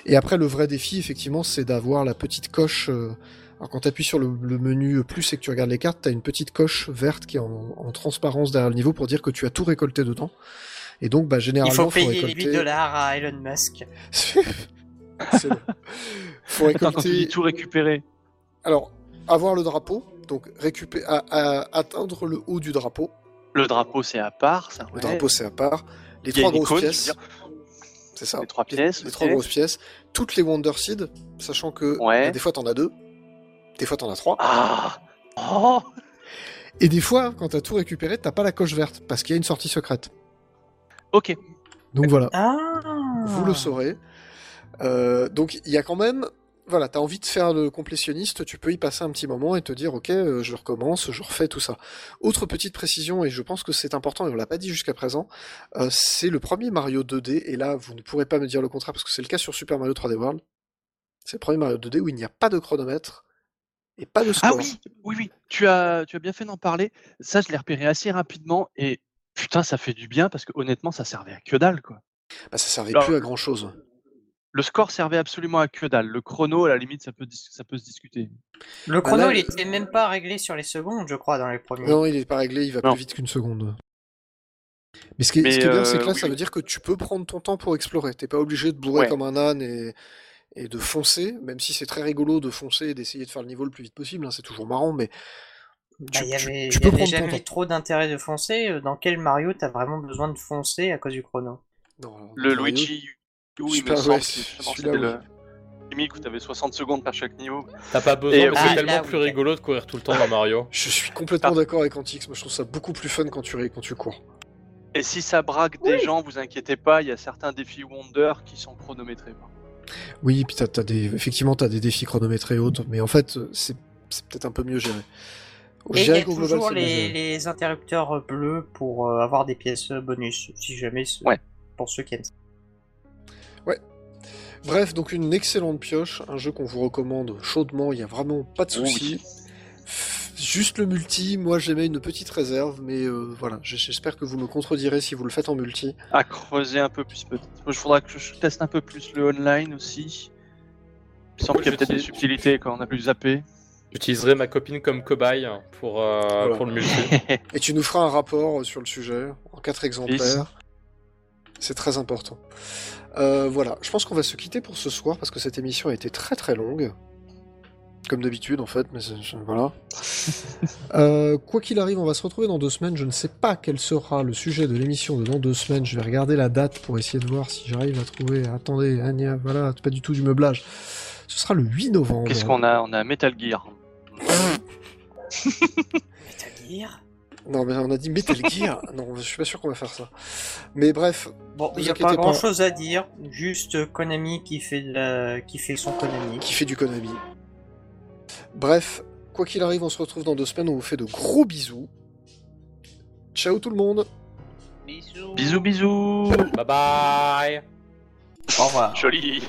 Et après, le vrai défi, effectivement, c'est d'avoir la petite coche. euh, Alors, quand tu appuies sur le, le menu plus et que tu regardes les cartes, tu as une petite coche verte qui est en, en transparence derrière le niveau pour dire que tu as tout récolté dedans. Et donc, bah, il généralement, faut faut payer les récolter. 8 dollars à Elon Musk. C'est long. Faut Attends, quand tu récolter. dis tout récupérer, Alors, avoir le drapeau, donc récupérer, à- à- atteindre le haut du drapeau. le drapeau c'est à part, ça. Le ouais. drapeau, c'est à part. Les trois grosses icône, pièces. C'est ça. Les trois pièces, Les trois grosses pièces. Toutes les Wonder Seed, sachant que Ouais. bah, des fois t'en as deux, des fois t'en as trois. Ah Oh Et des fois, quand t'as tout récupéré, t'as pas la coche verte, parce qu'il y a une sortie secrète. Ok. Donc voilà, Ah. vous le saurez. Euh, donc il y a quand même... Voilà, t'as envie de faire le complétionniste, tu peux y passer un petit moment et te dire, ok, euh, je recommence, je refais tout ça. Autre petite précision, et je pense que c'est important, et on l'a pas dit jusqu'à présent, euh, c'est le premier Mario 2D, et là, vous ne pourrez pas me dire le contraire, parce que c'est le cas sur Super Mario 3D World. C'est le premier Mario 2D où il n'y a pas de chronomètre, et pas de score. Ah oui, oui, oui, tu as, tu as bien fait d'en parler. Ça, je l'ai repéré assez rapidement et putain, ça fait du bien parce que honnêtement, ça servait à que dalle, quoi. Bah, ça servait Alors- plus à grand chose. Le score servait absolument à que dalle. Le chrono, à la limite, ça peut, ça peut se discuter. Le chrono, là, il était même pas réglé sur les secondes, je crois, dans les premiers. Non, il est pas réglé, il va Non. plus vite qu'une seconde. Mais ce qui est, Mais, ce qui est bien, c'est que euh, là, oui, ça veut dire que tu peux prendre ton temps pour explorer. T'es pas obligé de bourrer Ouais. comme un âne et, et de foncer, même si c'est très rigolo de foncer et d'essayer de faire le niveau le plus vite possible, hein, c'est toujours marrant, mais Bah, tu, y tu- avait, tu il y peux avait prendre ton jamais temps. trop d'intérêt de foncer. Euh, Dans quel Mario t'as vraiment besoin de foncer à cause du chrono? Dans- Le Mario, Luigi Il Super, semble ouais, c'était oui. le gimmick où t'avais 60 secondes par chaque niveau. T'as pas besoin, Et, mais euh, c'est ah, tellement là, plus oui. rigolo de courir tout le temps dans Mario. Je suis complètement Ah. d'accord avec Antix, moi je trouve ça beaucoup plus fun quand tu, quand tu cours. Et si ça braque des gens, vous inquiétez pas, il y a certains défis Wonder qui sont chronométrés. Oui, puis t'as, t'as des, effectivement, t'as des défis chronométrés et autres, mais en fait, euh, c'est, c'est peut-être un peu mieux géré. Et il y a global, toujours les, les interrupteurs bleus pour euh, avoir des pièces bonus, si jamais, Ouais. pour ceux qui aiment ça. Bref, donc une excellente pioche, un jeu qu'on vous recommande chaudement, il y a vraiment pas de souci. Juste le multi, moi j'aimais une petite réserve, mais euh, voilà, j'espère que vous me contredirez si vous le faites en multi. À creuser un peu plus peut-être. Moi, je faudra que je teste un peu plus le online aussi. Il semble qu'il y a peut-être des subtilités quand on a pu zapper. J'utiliserai ma copine comme cobaye pour, euh, Voilà. pour le multi. Et tu nous feras un rapport sur le sujet, en quatre exemplaires. C'est très important. Euh, voilà, je pense qu'on va se quitter pour ce soir parce que cette émission a été très très longue. Comme d'habitude en fait, mais voilà. Euh, quoi qu'il arrive, on va se retrouver dans deux semaines. Je ne sais pas quel sera le sujet de l'émission de dans deux semaines. Je vais regarder la date pour essayer de voir si j'arrive à trouver. Attendez, Anya, voilà, c'est pas du tout du meublage. Ce sera le 8 novembre. Qu'est-ce qu'on a? On a Metal Gear. C'est-à-dire Non, mais on a dit Metal Gear. non, je suis pas sûr qu'on va faire ça. Mais bref, Bon, il n'y a pas pas. grand-chose à dire, juste Konami qui fait, de la... qui fait son Konami. qui fait du Konami. Bref, quoi qu'il arrive, on se retrouve dans deux semaines. On vous fait de gros bisous. Ciao tout le monde. Bisous bisous Bye bye Au revoir. Joli